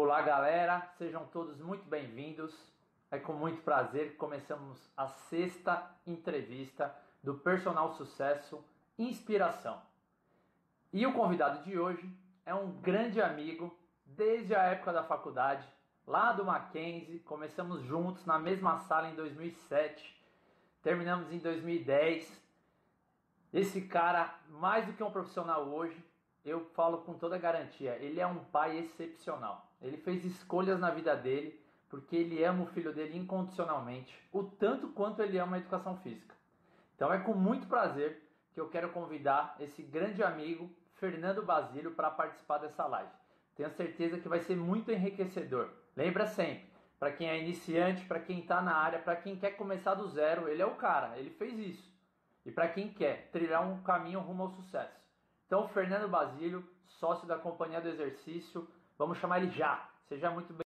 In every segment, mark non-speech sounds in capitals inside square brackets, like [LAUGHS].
Olá, galera, sejam todos muito bem-vindos. É com muito prazer que começamos a sexta entrevista do Personal Sucesso Inspiração. E o convidado de hoje é um grande amigo desde a época da faculdade, lá do Mackenzie. Começamos juntos na mesma sala em 2007, terminamos em 2010. Esse cara, mais do que um profissional hoje, eu falo com toda garantia, ele é um pai excepcional. Ele fez escolhas na vida dele porque ele ama o filho dele incondicionalmente, o tanto quanto ele ama a educação física. Então é com muito prazer que eu quero convidar esse grande amigo, Fernando Basílio, para participar dessa live. Tenho certeza que vai ser muito enriquecedor. Lembra sempre, para quem é iniciante, para quem está na área, para quem quer começar do zero, ele é o cara, ele fez isso. E para quem quer trilhar um caminho rumo ao sucesso. Então, Fernando Basílio, sócio da Companhia do Exercício, vamos chamar ele já. Seja muito bem.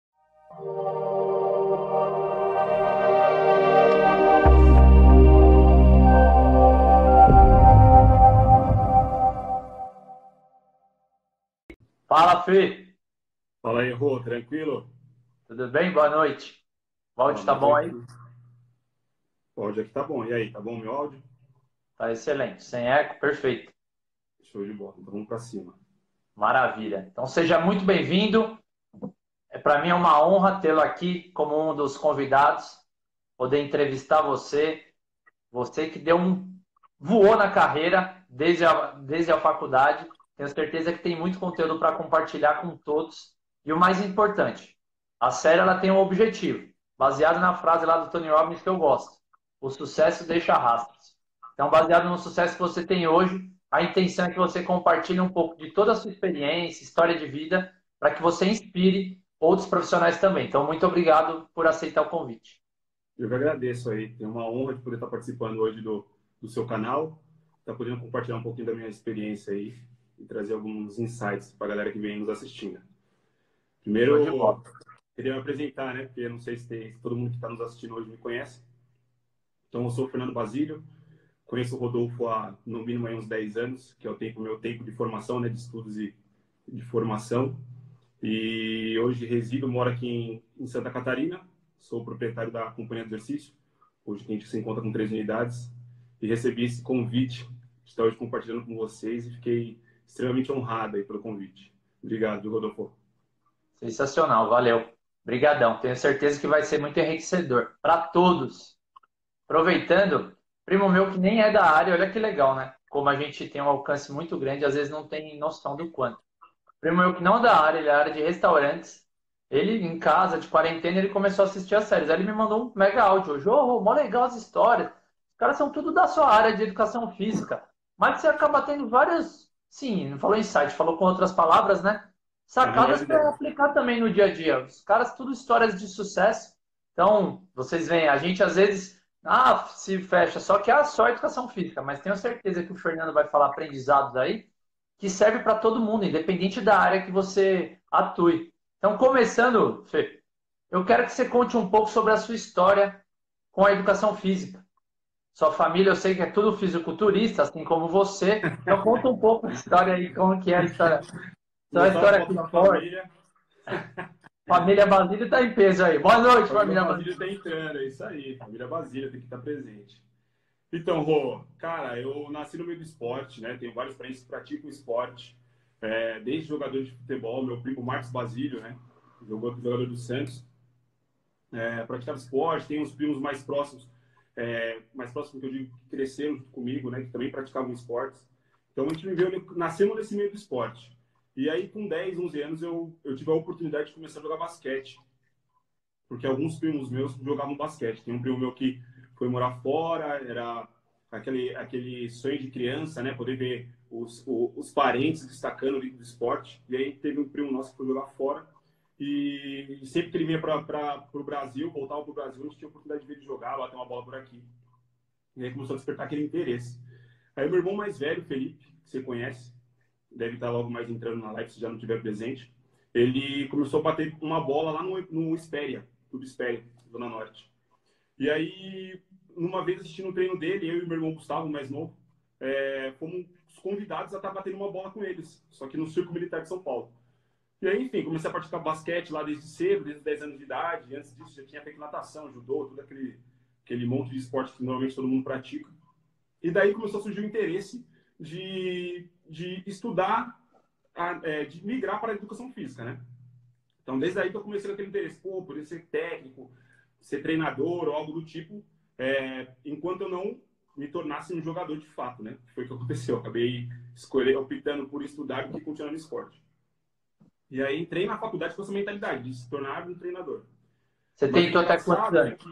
Fala, Fê. Fala aí, Rô, tranquilo? Tudo bem? Boa noite. O áudio tá bom aí? O áudio aqui tá bom. E aí, tá bom o meu áudio? Tá excelente. Sem eco, perfeito. Show de bola. Então vamos para cima. Maravilha. Então seja muito bem-vindo. É para mim é uma honra tê-lo aqui como um dos convidados, poder entrevistar você, você que deu um voou na carreira desde a, desde a faculdade. Tenho certeza que tem muito conteúdo para compartilhar com todos. E o mais importante, a série ela tem um objetivo, baseado na frase lá do Tony Robbins que eu gosto. O sucesso deixa rastros. Então, baseado no sucesso que você tem hoje, a intenção é que você compartilhe um pouco de toda a sua experiência, história de vida, para que você inspire outros profissionais também. Então, muito obrigado por aceitar o convite. Eu que agradeço aí. Tenho uma honra de poder estar participando hoje do, do seu canal, estar podendo compartilhar um pouquinho da minha experiência aí e trazer alguns insights para a galera que vem nos assistindo. Primeiro, eu queria me apresentar, né? Porque não sei se, tem, se todo mundo que está nos assistindo hoje me conhece. Então, eu sou o Fernando Basílio, Conheço o Rodolfo há, no mínimo, uns 10 anos, que é o tempo, meu tempo de formação, né, de estudos e de formação. E hoje resido, moro aqui em, em Santa Catarina, sou proprietário da Companhia de Exercício. Hoje a gente se encontra com três unidades. E recebi esse convite de estar hoje compartilhando com vocês e fiquei extremamente honrado aí pelo convite. Obrigado, Rodolfo. Sensacional, valeu. Obrigadão. Tenho certeza que vai ser muito enriquecedor para todos. Aproveitando, Primo meu que nem é da área, olha que legal, né? Como a gente tem um alcance muito grande, às vezes não tem noção do quanto. Primo meu que não é da área, ele é da área de restaurantes. Ele, em casa, de quarentena, ele começou a assistir as séries. Aí ele me mandou um mega áudio. Ô, oh, mó legal as histórias. Os caras são tudo da sua área de educação física. Mas você acaba tendo vários. Sim, não falou insight, falou com outras palavras, né? Sacadas para aplicar também no dia a dia. Os caras, tudo histórias de sucesso. Então, vocês veem, a gente às vezes ah, se fecha. Só que é só educação física, mas tenho certeza que o Fernando vai falar aprendizados aí que serve para todo mundo, independente da área que você atue. Então, começando, Fê, eu quero que você conte um pouco sobre a sua história com a educação física. Sua família, eu sei que é tudo fisiculturista, assim como você. Então, conta um pouco a história aí, como que é a história. Sua história aqui fora. Família Basílio está em peso aí. Boa noite, família, família Basílio. está entrando, é isso aí. Família Basílio tem que estar presente. Então, Rô, cara, eu nasci no meio do esporte, né? Tenho vários parentes que praticam esporte. É, desde jogador de futebol, meu primo Marcos Basílio, né? Jogou jogador do Santos. É, praticava esporte, tem uns primos mais próximos, é, mais próximos que eu digo que cresceram comigo, né? Que também praticavam esportes. Então a gente viveu, nascemos nesse meio do esporte. E aí, com 10, 11 anos, eu, eu tive a oportunidade de começar a jogar basquete. Porque alguns primos meus jogavam basquete. Tem um primo meu que foi morar fora, era aquele, aquele sonho de criança, né? Poder ver os, os, os parentes destacando do esporte. E aí teve um primo nosso que foi jogar fora. E sempre que ele vinha para o Brasil, voltava para o Brasil, a gente tinha a oportunidade de ver ele jogar, bater uma bola por aqui. E aí começou a despertar aquele interesse. Aí meu irmão mais velho, Felipe, que você conhece, deve estar logo mais entrando na live se já não tiver presente. Ele começou a bater uma bola lá no, no Espéria, tudo Espéria, Zona Norte. E aí, numa vez assistindo o treino dele, eu e meu irmão Gustavo, mais novo, é, fomos convidados a estar batendo uma bola com eles, só que no Circo Militar de São Paulo. E aí, enfim, comecei a praticar basquete lá desde cedo, desde os 10 anos de idade. Antes disso, já tinha feito natação, judô, todo aquele, aquele monte de esporte que normalmente todo mundo pratica. E daí começou a surgir o interesse de, de estudar, a, é, de migrar para a educação física, né? Então, desde aí que eu comecei com aquele interesse, pô, poder ser técnico, ser treinador ou algo do tipo, é, enquanto eu não me tornasse um jogador de fato, né? Foi o que aconteceu. Eu acabei escolhendo, optando por estudar do que continuar no esporte. E aí entrei na faculdade com essa mentalidade de se tornar um treinador. Você tentou até quantos anos? É que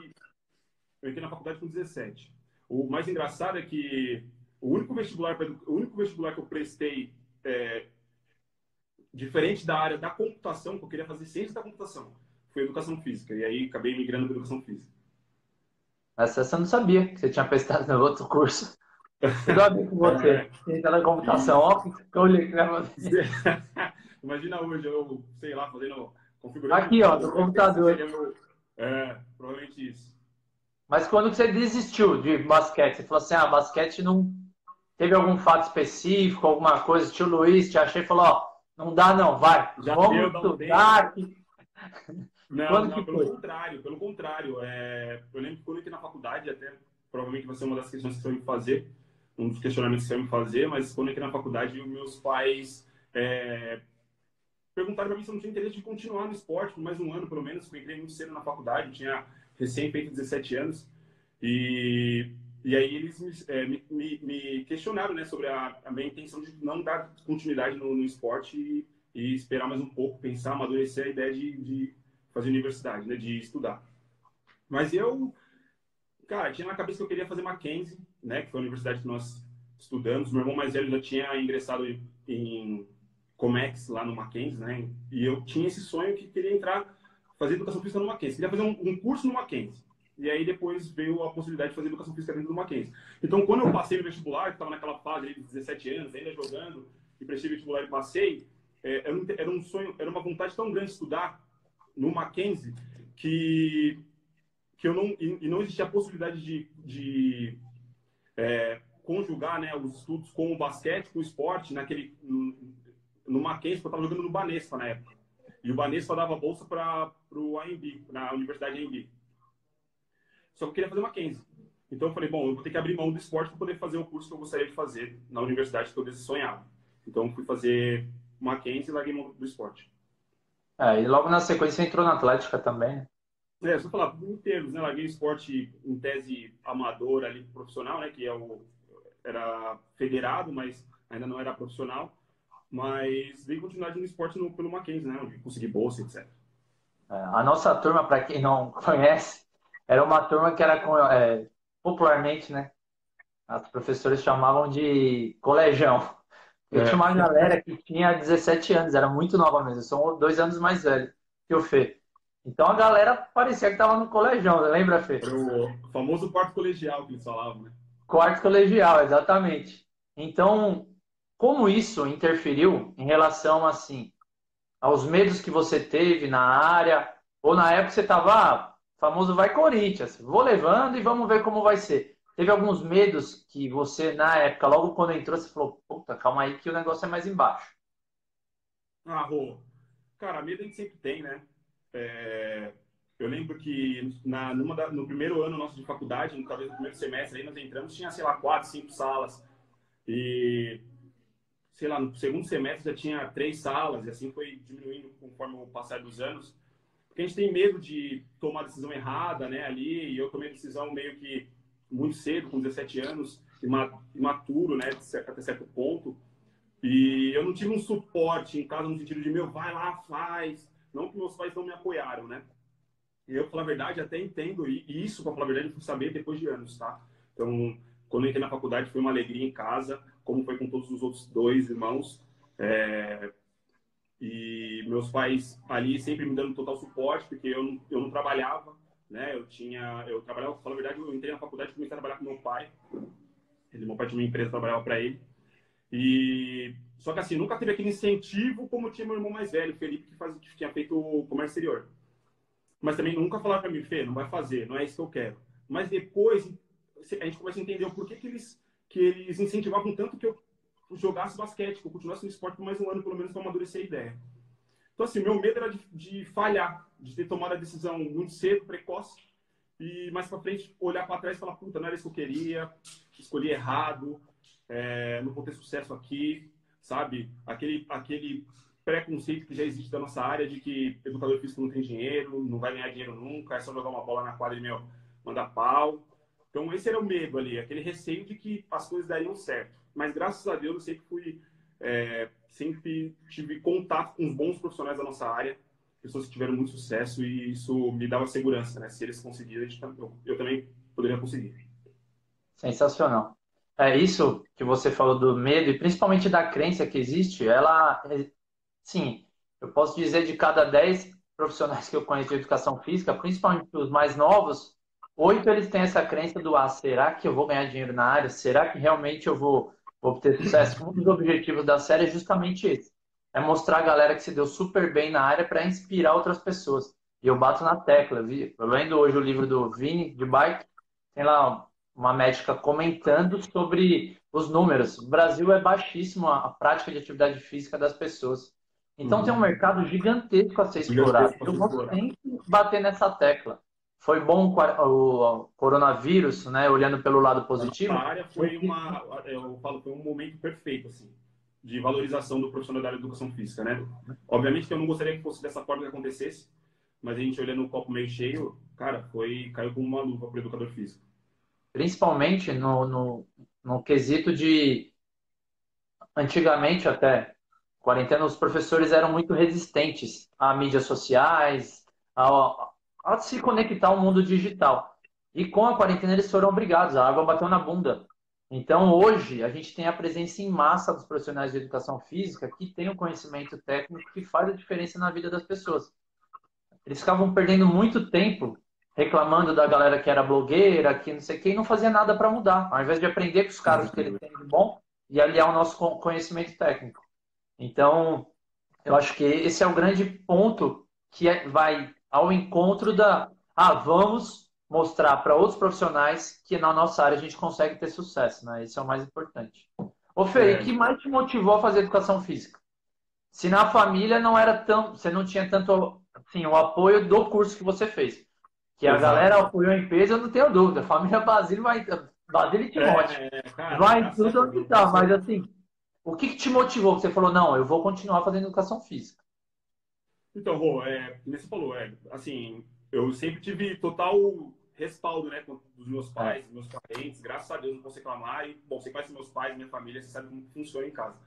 eu entrei na faculdade com 17. O mais engraçado é que o único vestibular, o único vestibular que eu prestei é, diferente da área da computação, que eu queria fazer ciência da computação, foi educação física. E aí acabei migrando para educação física. Essa você não sabia que você tinha prestado no outro curso. Tudo a ver com você. [LAUGHS] É. Ciência da computação, ó, que eu olhei [LAUGHS] Imagina hoje eu, sei lá, fazendo. Aqui, ó, do computador. Meu... É, provavelmente isso. Mas quando você desistiu de basquete, você falou assim, ah, basquete não... Teve algum fato específico, alguma coisa, tio Luiz te achei e falou, ó, não dá não, vai, Já vamos estudar. [LAUGHS] Não, não pelo foi? contrário, pelo contrário. É... Eu lembro que quando eu entrei na faculdade, até provavelmente vai ser uma das questões que você vai me fazer, um dos questionamentos que você vai me fazer, mas quando eu entrei na faculdade, meus pais é... perguntaram para mim se eu não tinha interesse de continuar no esporte por mais um ano, pelo menos, porque eu entrei muito cedo na faculdade, tinha recém feito 17 anos, e, e aí eles me, é, me, me, questionaram né, sobre a, a, minha intenção de não dar continuidade no, no esporte e, e, esperar mais um pouco, pensar, amadurecer a ideia de, de fazer universidade, né, de estudar. Mas eu, cara, tinha na cabeça que eu queria fazer Mackenzie, né, que foi a universidade que nós estudamos. Meu irmão mais velho já tinha ingressado em Comex lá no Mackenzie, né, e eu tinha esse sonho que queria entrar fazer educação física no Mackenzie. Queria fazer um, um, curso no Mackenzie. E aí depois veio a possibilidade de fazer educação física dentro do Mackenzie. Então, quando eu passei no vestibular, estava naquela fase de 17 anos, ainda jogando, e prestei vestibular e passei, é, era, um, sonho, era uma vontade tão grande de estudar no Mackenzie que, que eu não, e, não existia a possibilidade de, de é, conjugar né, os estudos com o basquete, com o esporte, naquele, no, no Mackenzie, porque eu estava jogando no Banespa na época. E o Banespa dava bolsa para o AMB, na Universidade AMB. Só que eu queria fazer Mackenzie. Então eu falei, bom, eu vou ter que abrir mão do esporte para poder fazer o curso que eu gostaria de fazer na universidade que eu sonhava. Então fui fazer Mackenzie e larguei mão do esporte. É, e logo na sequência entrou na Atlética também? É, só falar, em termos, né? Larguei esporte em tese amador ali, profissional, né? Que é o, era federado, mas ainda não era profissional. Mas dei continuidade no esporte no, pelo Mackenzie, né? Onde consegui bolsa, etc. É, a nossa turma, para quem não [LAUGHS] conhece, era uma turma que era é, popularmente, né? Os professores chamavam de colegião. Eu é. tinha uma galera que tinha 17 anos, era muito nova mesmo, são dois anos mais velho que o Fê. Então a galera parecia que estava no colegião, lembra, Fê? Era o famoso quarto colegial que eles falavam, né? Quarto colegial, exatamente. Então, como isso interferiu em relação, assim, aos medos que você teve na área, ou na época você estava, famoso vai Corinthians, vou levando e vamos ver como vai ser. Teve alguns medos que você, na época, logo quando entrou, você falou, puta, calma aí que o negócio é mais embaixo. Ah, Rô, cara, medo a gente sempre tem, né? É... Eu lembro que na, da, no primeiro ano nosso de faculdade, talvez no primeiro semestre, aí nós entramos, tinha, sei lá, quatro, cinco salas. E sei lá, no segundo semestre já tinha três salas, e assim foi diminuindo conforme o passar dos anos. Porque a gente tem medo de tomar decisão errada, né, ali, e eu tomei decisão meio que muito cedo, com 17 anos, imaturo, né, até certo ponto. E eu não tive um suporte em casa no sentido de, meu, vai lá, faz. Não que meus pais não me apoiaram, né? Eu, pra falar a verdade, até entendo, e isso, pra falar a verdade, eu fui saber depois de anos, tá? Então, quando eu entrei na faculdade, foi uma alegria em casa, como foi com todos os outros dois irmãos. É, e meus pais ali sempre me dando total suporte, porque eu não, eu não trabalhava, né? Eu tinha, eu trabalhava, falar a verdade, eu entrei na faculdade e comecei a trabalhar com meu pai. Ele, meu pai tinha uma empresa, trabalhava para ele. E só que assim, nunca teve aquele incentivo como tinha meu irmão mais velho, Felipe, que, faz, que tinha feito o comércio exterior. Mas também nunca falaram para mim, Fê, não vai fazer, não é isso que eu quero. Mas depois a gente começa a entender o porquê que eles que eles incentivavam tanto que eu jogasse basquete, que eu continuasse no esporte por mais um ano, pelo menos, para amadurecer a ideia. Então, assim, meu medo era de, de falhar, de ter tomado a decisão muito cedo, precoce, e mais para frente olhar para trás e falar, puta, não era isso que eu queria, escolhi errado, é, não vou ter sucesso aqui, sabe? Aquele, aquele preconceito que já existe da nossa área de que educador físico não tem dinheiro, não vai ganhar dinheiro nunca, é só jogar uma bola na quadra e, meu, mandar pau. Então, esse era o medo ali, aquele receio de que as coisas dariam certo. Mas, graças a Deus, eu sempre fui, é, sempre tive contato com bons profissionais da nossa área, pessoas que tiveram muito sucesso e isso me dava segurança, né? Se eles conseguirem, eu, eu também poderia conseguir. Sensacional. É isso que você falou do medo e principalmente da crença que existe, ela, sim, eu posso dizer de cada 10 profissionais que eu conheço de educação física, principalmente os mais novos, oito eles têm essa crença do ah, será que eu vou ganhar dinheiro na área? Será que realmente eu vou obter sucesso? Um dos objetivos da série é justamente esse é mostrar a galera que se deu super bem na área para inspirar outras pessoas. E eu bato na tecla, vi? Eu lendo hoje o livro do Vini de Bike, tem lá uma médica comentando sobre os números. O Brasil é baixíssimo a prática de atividade física das pessoas. Então uhum. tem um mercado gigantesco a ser explorado. Eu vou sempre bater nessa tecla. Foi bom o coronavírus, né? Olhando pelo lado positivo. A área foi uma, eu falo, foi um momento perfeito assim de valorização do profissional da educação física, né? Obviamente que eu não gostaria que fosse dessa forma que acontecesse, mas a gente olhando o copo meio cheio, cara, foi caiu como uma luva para o educador físico. Principalmente no, no, no quesito de antigamente até quarentena os professores eram muito resistentes a mídias sociais, a, a se conectar ao mundo digital. E com a quarentena eles foram obrigados, a água bateu na bunda. Então, hoje, a gente tem a presença em massa dos profissionais de educação física que têm o um conhecimento técnico que faz a diferença na vida das pessoas. Eles ficavam perdendo muito tempo reclamando da galera que era blogueira, que não sei o que, e não fazia nada para mudar. Ao invés de aprender com os casos que eles têm de bom e aliar o nosso conhecimento técnico. Então, eu acho que esse é o grande ponto que é, vai ao encontro da. Ah, vamos mostrar para outros profissionais que na nossa área a gente consegue ter sucesso, né? Isso é o mais importante. Ô Fê, é. o que mais te motivou a fazer educação física? Se na família não era tão, você não tinha tanto, assim, o apoio do curso que você fez. Que a galera apoiou em peso, eu não tenho dúvida. A família Basílio vai, Basílio e Timóteo. É, cara, vai em tudo onde tá, mas assim, o que, que te motivou? Você falou, não, eu vou continuar fazendo educação física. Então, Rô, é, como você falou, é, assim, eu sempre tive total respaldo, né, dos meus pais, dos meus parentes. Graças a Deus não posso reclamar. E, bom, você conhece meus pais, minha família, você sabe como funciona em casa.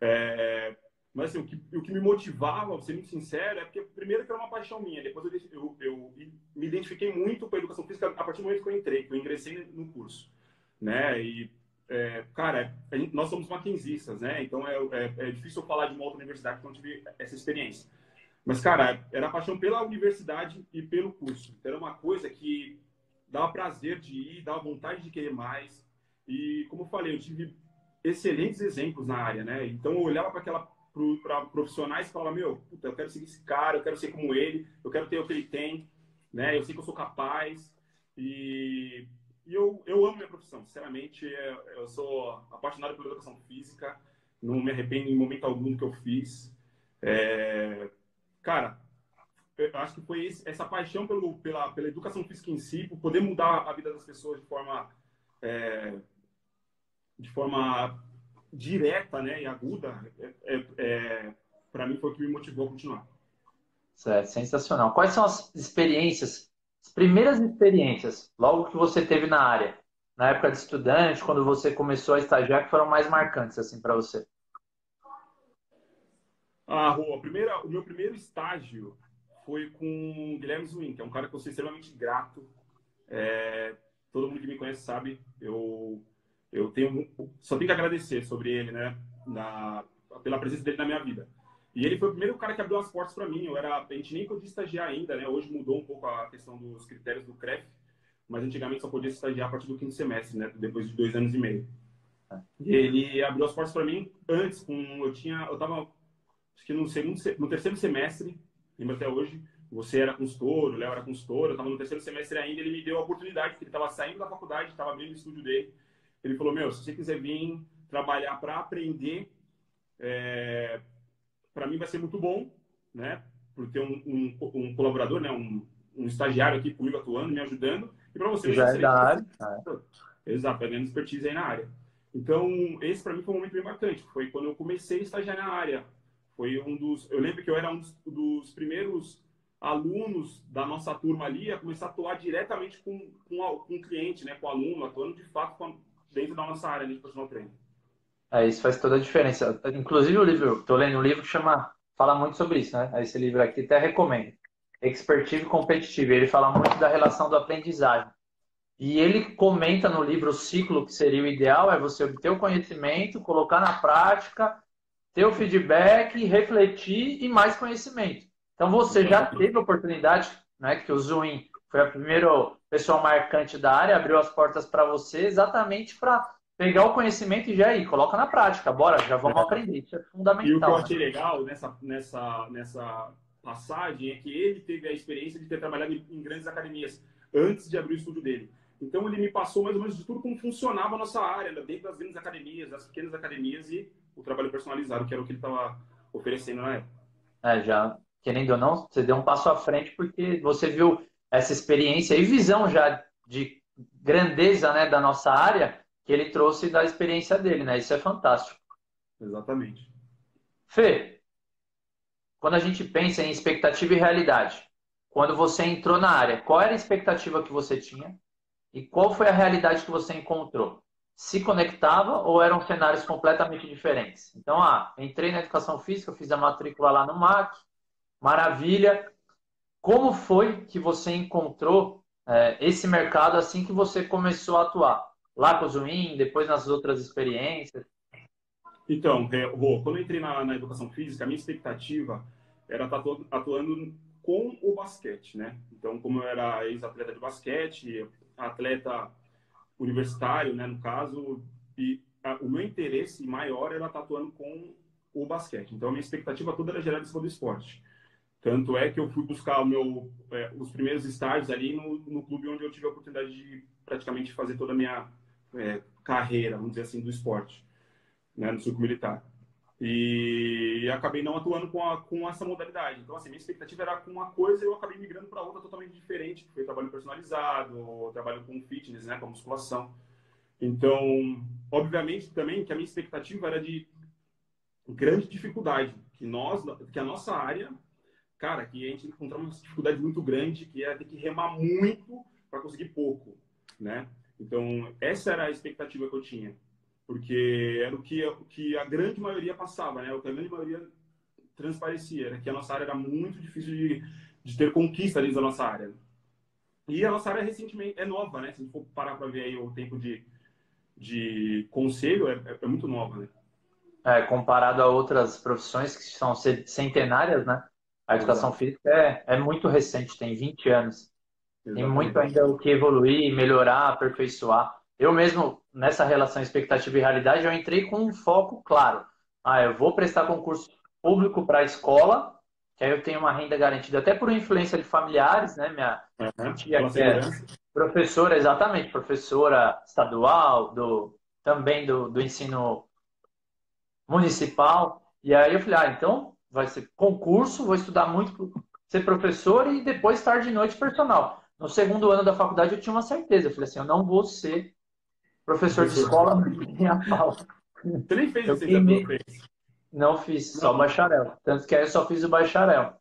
É, mas assim, o que, o que me motivava, vou ser muito sincero, é porque primeiro que era uma paixão minha. Depois eu, eu, eu me identifiquei muito com a educação física a partir do momento que eu entrei, que eu ingressei no curso, né? E é, cara, gente, nós somos maquinzistas, né? Então é, é, é, difícil eu falar de uma outra universidade que não tive essa experiência. Mas, cara, era paixão pela universidade e pelo curso. Era uma coisa que dava prazer de ir, dava vontade de querer mais. E, como eu falei, eu tive excelentes exemplos na área, né? Então, eu olhava para aquela para profissionais e falava, meu, puta, eu quero seguir esse cara, eu quero ser como ele, eu quero ter o que ele tem, né? Eu sei que eu sou capaz. E, e eu, eu amo minha profissão, sinceramente. É, eu sou apaixonado pela educação física, não me arrependo em momento algum do que eu fiz. É, cara, eu acho que foi esse, essa paixão pelo, pela, pela educação física em si, por poder mudar a vida das pessoas de forma, é, de forma direta né, e aguda, é, é, é para mim foi o que me motivou a continuar. Certo, sensacional. Quais são as experiências, as primeiras experiências, logo que você teve na área, na época de estudante, quando você começou a estagiar, que foram mais marcantes assim para você? Ah, Rô, primeira, o meu primeiro estágio foi com o Guilherme Zwin, que é um cara que eu sou extremamente grato. É, todo mundo que me conhece sabe, eu, eu tenho, só tenho que agradecer sobre ele, né? Na, pela presença dele na minha vida. E ele foi o primeiro cara que abriu as portas para mim. Eu era, a gente nem podia estagiar ainda, né? Hoje mudou um pouco a questão dos critérios do CREF, mas antigamente só podia estagiar a partir do quinto semestre, né? Depois de dois anos e meio. E ele abriu as portas para mim antes, com eu tinha, eu tava acho que no, segundo, no terceiro semestre, lembro até hoje, você era consultor, o Léo era consultor, eu estava no terceiro semestre ainda, ele me deu a oportunidade, porque ele estava saindo da faculdade, estava abrindo o estúdio dele. Ele falou, meu, se você quiser vir trabalhar para aprender, é, para mim vai ser muito bom, né? Por ter um, um, um colaborador, né? Um, um, estagiário aqui comigo atuando, me ajudando. E para você, já é da área. Exato, expertise aí na área. Então, esse para mim foi um momento bem marcante. Foi quando eu comecei a estagiar na área. Foi um dos. Eu lembro que eu era um dos, dos primeiros alunos da nossa turma ali a começar a atuar diretamente com, com, com o cliente, né, com o aluno, atuando de fato com, dentro da nossa área de personal training. É, isso faz toda a diferença. Inclusive o livro, estou lendo um livro que chama, fala muito sobre isso, né? Esse livro aqui até recomendo. Expertive Competitive. Ele fala muito da relação do aprendizagem. E ele comenta no livro o ciclo que seria o ideal é você obter o conhecimento, colocar na prática, ter o feedback, refletir e mais conhecimento. Então você já teve a oportunidade, né, que o Zuin foi a primeira pessoa marcante da área, abriu as portas para você exatamente para pegar o conhecimento e já aí, coloca na prática. Bora, já vamos aprender. Isso é fundamental. E o que eu né? achei né? legal nessa, nessa, nessa passagem é que ele teve a experiência de ter trabalhado em grandes academias antes de abrir o estúdio dele. Então ele me passou mais ou menos de tudo como funcionava a nossa área, né? dentro das grandes academias, das pequenas academias e o trabalho personalizado, que era o que ele estava oferecendo na época. É, já, querendo ou não, você deu um passo à frente porque você viu essa experiência e visão já de grandeza né, da nossa área que ele trouxe da experiência dele, né? Isso é fantástico. Exatamente. Fê, quando a gente pensa em expectativa e realidade, quando você entrou na área, qual era a expectativa que você tinha? E qual foi a realidade que você encontrou? Se conectava ou eram cenários completamente diferentes? Então, ah, entrei na educação física, fiz a matrícula lá no MAC, maravilha. Como foi que você encontrou é, esse mercado assim que você começou a atuar? Lá com o Zuin, depois nas outras experiências? Então, é, quando eu entrei na, na, educação física, a minha expectativa era estar atuando com o basquete, né? Então, como eu era ex-atleta de basquete, atleta universitário, né, no caso, e a, o meu interesse maior era estar atuando com o basquete. Então, a minha expectativa toda era gerar em cima do esporte. Tanto é que eu fui buscar meu, é, os primeiros estágios ali no, no, clube onde eu tive a oportunidade de praticamente fazer toda a minha é, carreira, vamos dizer assim, do esporte, né, no circo militar. E acabei não atuando com, a, com essa modalidade. Então, assim, minha expectativa era com uma coisa e eu acabei migrando para outra totalmente diferente, que foi trabalho personalizado, trabalho com fitness, né, com musculação. Então, obviamente também que a minha expectativa era de grande dificuldade, que nós, que a nossa área, cara, que a gente encontrava uma dificuldade muito grande, que era ter que remar muito para conseguir pouco, né? Então, essa era a expectativa que eu tinha porque era o que, o que a grande maioria passava, né? O que a grande maioria transparecia, era que a nossa área era muito difícil de, de ter conquista dentro da nossa área. E a nossa área recentemente é nova, né? Se a gente for parar para ver aí o tempo de, de conselho, é, é, é muito nova, né? É, comparado a outras profissões que são centenárias, né? A educação Exato. física é, é muito recente, tem 20 anos. Exatamente. Tem muito ainda o que evoluir, melhorar, aperfeiçoar. Eu mesmo, nessa relação expectativa e realidade, eu entrei com um foco claro. Ah, eu vou prestar concurso público para a escola, que aí eu tenho uma renda garantida até por influência de familiares, né? Minha uhum, tia que é professora, exatamente, professora estadual, do, também do, do ensino municipal. E aí eu falei, ah, então vai ser concurso, vou estudar muito ser professor e depois tarde e noite personal. No segundo ano da faculdade eu tinha uma certeza, eu falei assim, eu não vou ser Professor de escola não tinha pau. Você nem fez licenciatura? Não fiz, só bacharel. Tanto que aí eu só fiz o bacharel.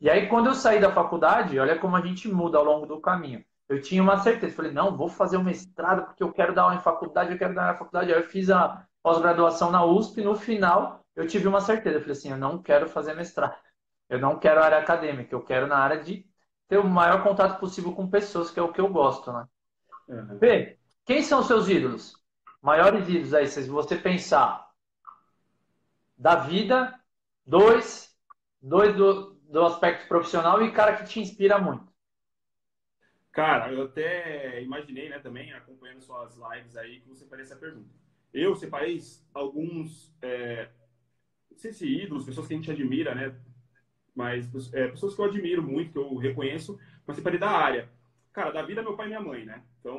E aí, quando eu saí da faculdade, olha como a gente muda ao longo do caminho. Eu tinha uma certeza, falei, não, vou fazer o mestrado porque eu quero dar aula em faculdade, eu quero dar aula na faculdade. Aí eu fiz a pós-graduação na USP, no final eu tive uma certeza, eu falei assim, eu não quero fazer mestrado. Eu não quero área acadêmica, eu quero na área de ter o maior contato possível com pessoas, que é o que eu gosto, né? Uhum. Quem são seus ídolos? Maiores ídolos aí, se você pensar da vida, dois, dois do, do aspecto profissional e cara que te inspira muito. Cara, eu até imaginei, né, também, acompanhando suas lives aí, que você faria essa pergunta. Eu separei alguns, é, não sei se ídolos, pessoas que a gente admira, né, mas é, pessoas que eu admiro muito, que eu reconheço, mas separei da área. Cara, da vida, meu pai e minha mãe, né? Então,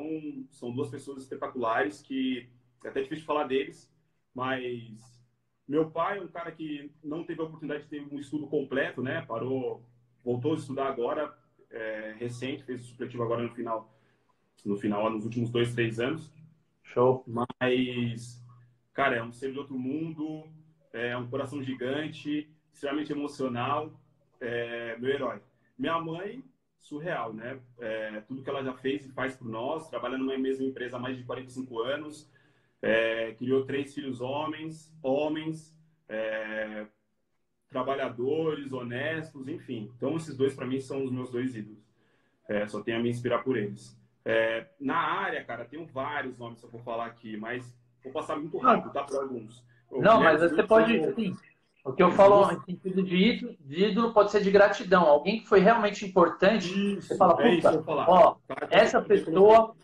são duas pessoas espetaculares que é até difícil falar deles, mas Meu pai é um cara que não teve a oportunidade de ter um estudo completo, né? Parou, voltou a estudar agora, é, recente, fez o supletivo agora no final, no final, nos últimos dois, três anos. Show. Mas, cara, é um ser de outro mundo, é um coração gigante, extremamente emocional, é, meu herói. Minha mãe, surreal, né? É, tudo que ela já fez e faz por nós, trabalha numa mesma empresa há mais de 45 anos, é, criou três filhos homens, homens, é, trabalhadores, honestos, enfim. Então, esses dois, para mim, são os meus dois ídolos. É, só tenho a me inspirar por eles. É, na área, cara, tenho vários nomes que eu vou falar aqui, mas vou passar muito rápido, tá? Para alguns. Não, mas você pode. Sim. O que eu falo em sentido de ídolo, de ídolo pode ser de gratidão. Alguém que foi realmente importante. Isso, você fala, é puta, ó, tá, essa pessoa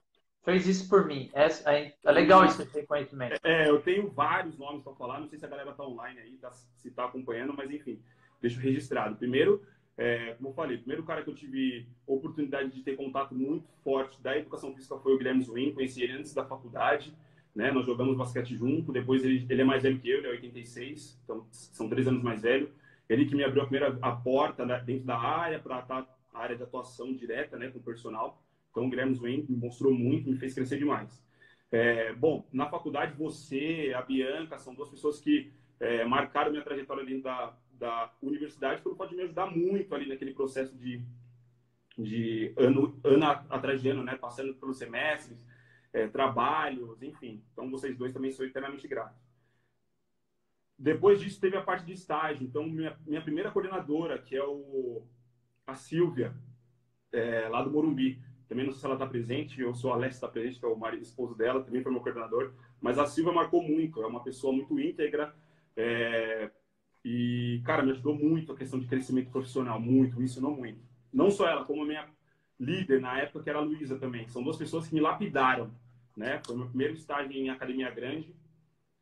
fez isso por mim. É, é, é legal isso, esse reconhecimento. É, eu tenho vários nomes para falar. Não sei se a galera tá online aí, tá, se tá acompanhando, mas enfim, deixo registrado. Primeiro, é, como eu falei, o primeiro cara que eu tive oportunidade de ter contato muito forte da educação física foi o Guilherme Zwin. Conheci ele antes da faculdade né? Nós jogamos basquete junto, depois ele, ele é mais velho que eu, ele é 86, então são três anos mais velho. Ele que me abriu a primeira a porta né, dentro da área para estar a área de atuação direta, né, com o personal. Então o Guilherme Zwen me mostrou muito, me fez crescer demais. É, bom, na faculdade você, a Bianca, são duas pessoas que é, marcaram minha trajetória dentro da, da universidade, que pode me ajudar muito ali naquele processo de, de ano, ano atrás de ano, né, passando pelos semestres, é, trabalhos, enfim. Então, vocês dois também sou eternamente grato. Depois disso, teve a parte de estágio. Então, minha, minha primeira coordenadora, que é o, a Silvia, é, lá do Morumbi. Também não sei se ela está presente, eu sou a Alessia está presente, que é o marido, esposo dela, também foi meu coordenador. Mas a Silvia marcou muito, é uma pessoa muito íntegra. É, e, cara, me ajudou muito a questão de crescimento profissional, muito, me ensinou muito. Não só ela, como a minha líder na época, que era a Luísa também. São duas pessoas que me lapidaram né? Foi meu primeiro estágio em academia grande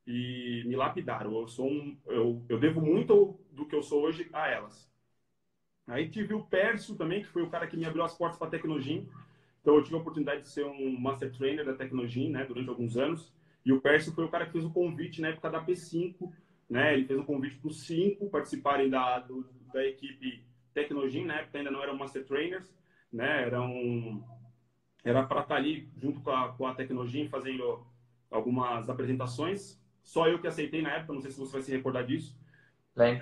e me lapidaram. Eu sou um, eu, eu devo muito do que eu sou hoje a elas. Aí tive o Pércio também, que foi o cara que me abriu as portas para a Tecnogin. Então eu tive a oportunidade de ser um Master Trainer da Tecnogin, né, durante alguns anos. E o Pércio foi o cara que fez o convite na época da P5, né? Ele fez um convite para os cinco participarem da, do, da equipe Tecnogin, na época ainda não eram Master Trainers, né? Eram era para estar tá ali junto com a, com a Tecnogin fazendo algumas apresentações. Só eu que aceitei na época, não sei se você vai se recordar disso.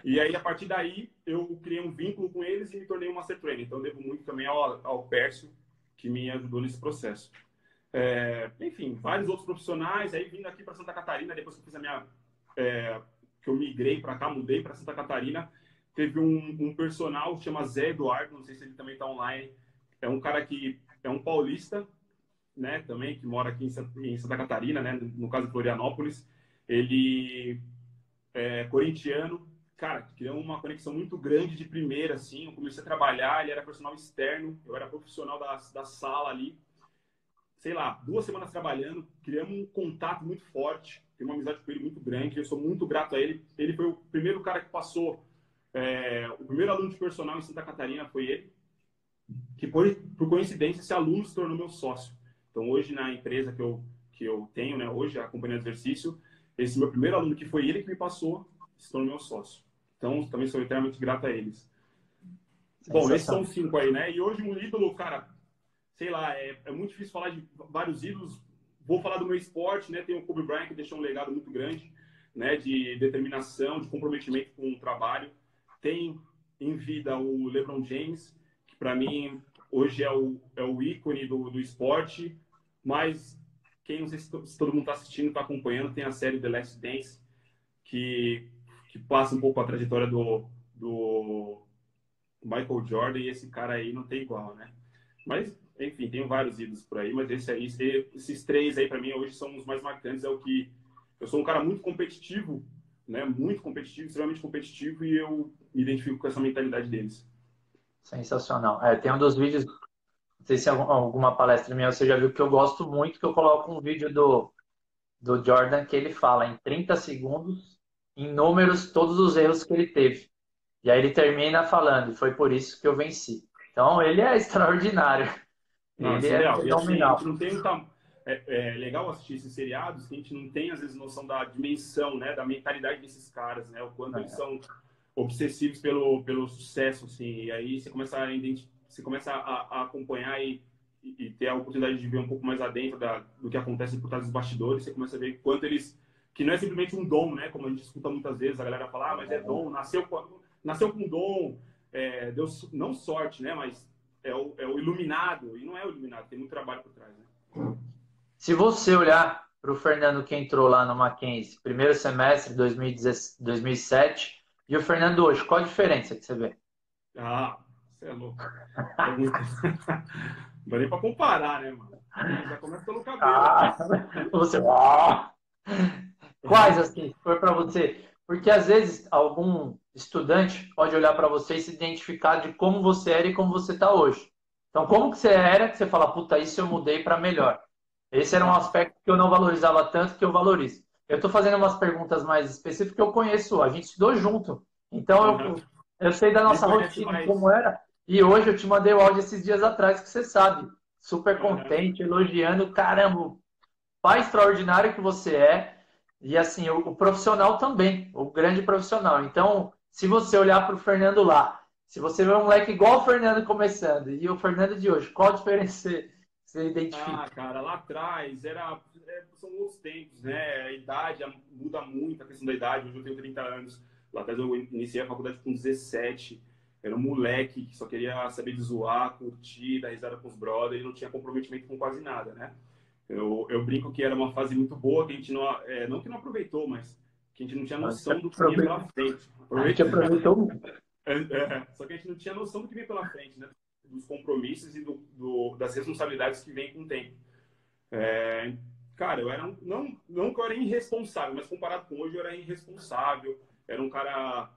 E aí, a partir daí, eu criei um vínculo com eles e me tornei um Master Trainer. Então, eu devo muito também ao, ao Pércio, que me ajudou nesse processo. É, enfim, vários outros profissionais. Aí, vindo aqui para Santa Catarina, depois que eu fiz a minha... É, que eu migrei para cá, mudei para Santa Catarina, teve um, um personal chama Zé Eduardo, não sei se ele também está online. É um cara que é um paulista, né, também, que mora aqui em Santa Catarina, né, no caso de Florianópolis. Ele é corintiano, cara, criou uma conexão muito grande de primeira, assim. Eu comecei a trabalhar, ele era profissional externo, eu era profissional da, da sala ali. Sei lá, duas semanas trabalhando, criamos um contato muito forte, tenho uma amizade com ele muito grande, eu sou muito grato a ele. Ele foi o primeiro cara que passou, é, o primeiro aluno de personal em Santa Catarina foi ele que por, por coincidência esse aluno se tornou meu sócio. Então hoje na empresa que eu que eu tenho, né, hoje a companhia de exercício, esse meu primeiro aluno que foi ele que me passou se tornou meu sócio. Então também sou eternamente grato a eles. Bom, esses são cinco aí, né? E hoje um ídolo, cara, sei lá, é, é muito difícil falar de vários ídolos. Vou falar do meu esporte, né? Tem o Kobe Bryant que deixou um legado muito grande, né? De determinação, de comprometimento com o trabalho. Tem em vida o LeBron James, para mim, hoje é o, é o ícone do, do esporte, mas quem não sei se, todo mundo está assistindo, está acompanhando, tem a série The Last Dance, que, que passa um pouco a trajetória do, do Michael Jordan, e esse cara aí não tem igual, né? Mas, enfim, tem vários ídolos por aí, mas esse aí, esses três aí, para mim, hoje são os mais marcantes, é o que... Eu sou um cara muito competitivo, né? Muito competitivo, extremamente competitivo, e eu me identifico com essa mentalidade deles. Sensacional. É, tem um dos vídeos, não sei se é alguma palestra minha você já viu, que eu gosto muito, que eu coloco um vídeo do, do Jordan que ele fala em 30 segundos, em números, todos os erros que ele teve. E aí ele termina falando, foi por isso que eu venci. Então ele é [LAUGHS] extraordinário. Não, ele é, é fenomenal. Assim, não tem é, é, legal assistir esses seriados que a gente não tem, às vezes, noção da dimensão, né? Da mentalidade desses caras, né? O quanto eles são obsessivos pelo, pelo sucesso, assim. E aí você começa a, você começa a, a acompanhar e, e, ter a oportunidade de ver um pouco mais adentro da, do que acontece por trás dos bastidores. Você começa a ver quanto eles... Que não é simplesmente um dom, né? Como a gente escuta muitas vezes, a galera fala, ah, mas é dom, nasceu com, nasceu com dom, é, deu não sorte, né? Mas é o, é o iluminado. E não é o iluminado, tem muito trabalho por trás, né? Se você olhar para o Fernando que entrou lá no Mackenzie, primeiro semestre de 2007, e o Fernando hoje, qual a diferença que você vê? Ah, você é louco. É [LAUGHS] muito... Não dá nem para comparar, né, mano? Já começa pelo cabelo. Ah, você... Ah. Quais, assim, foi para você? Porque às vezes algum estudante pode olhar para você e se identificar de como você era e como você está hoje. Então, como que você era que você fala, puta, isso eu mudei para melhor? Esse era um aspecto que eu não valorizava tanto que eu valorizo. Eu estou fazendo umas perguntas mais específicas que eu conheço, a gente estudou junto. Então eu, eu sei da nossa rotina, mais. como era. E hoje eu te mandei o áudio esses dias atrás, que você sabe. Super contente, elogiando, caramba, pai extraordinário que você é. E assim, o, o profissional também, o grande profissional. Então, se você olhar para o Fernando lá, se você vê um moleque igual o Fernando começando e o Fernando de hoje, qual a diferença você identifica? Ah, cara, lá atrás era, é, são outros tempos, né? A idade muda muito, a questão da idade. Hoje eu tenho 30 anos. Lá atrás eu iniciei a faculdade com 17. Era um moleque que só queria saber de zoar, curtir, dar risada com os brothers e não tinha comprometimento com quase nada, né? Eu, eu brinco que era uma fase muito boa, que a gente não, é, não que não aproveitou, mas que a gente não tinha noção do que vinha pela frente. A gente aproveitou muito. É, [LAUGHS] é, só que a gente não tinha noção do que vinha pela frente, né? Dos compromissos e do, do, das responsabilidades que vem com o tempo. É, cara, eu era um, não, não que eu era irresponsável, mas comparado com hoje eu era irresponsável. Era um cara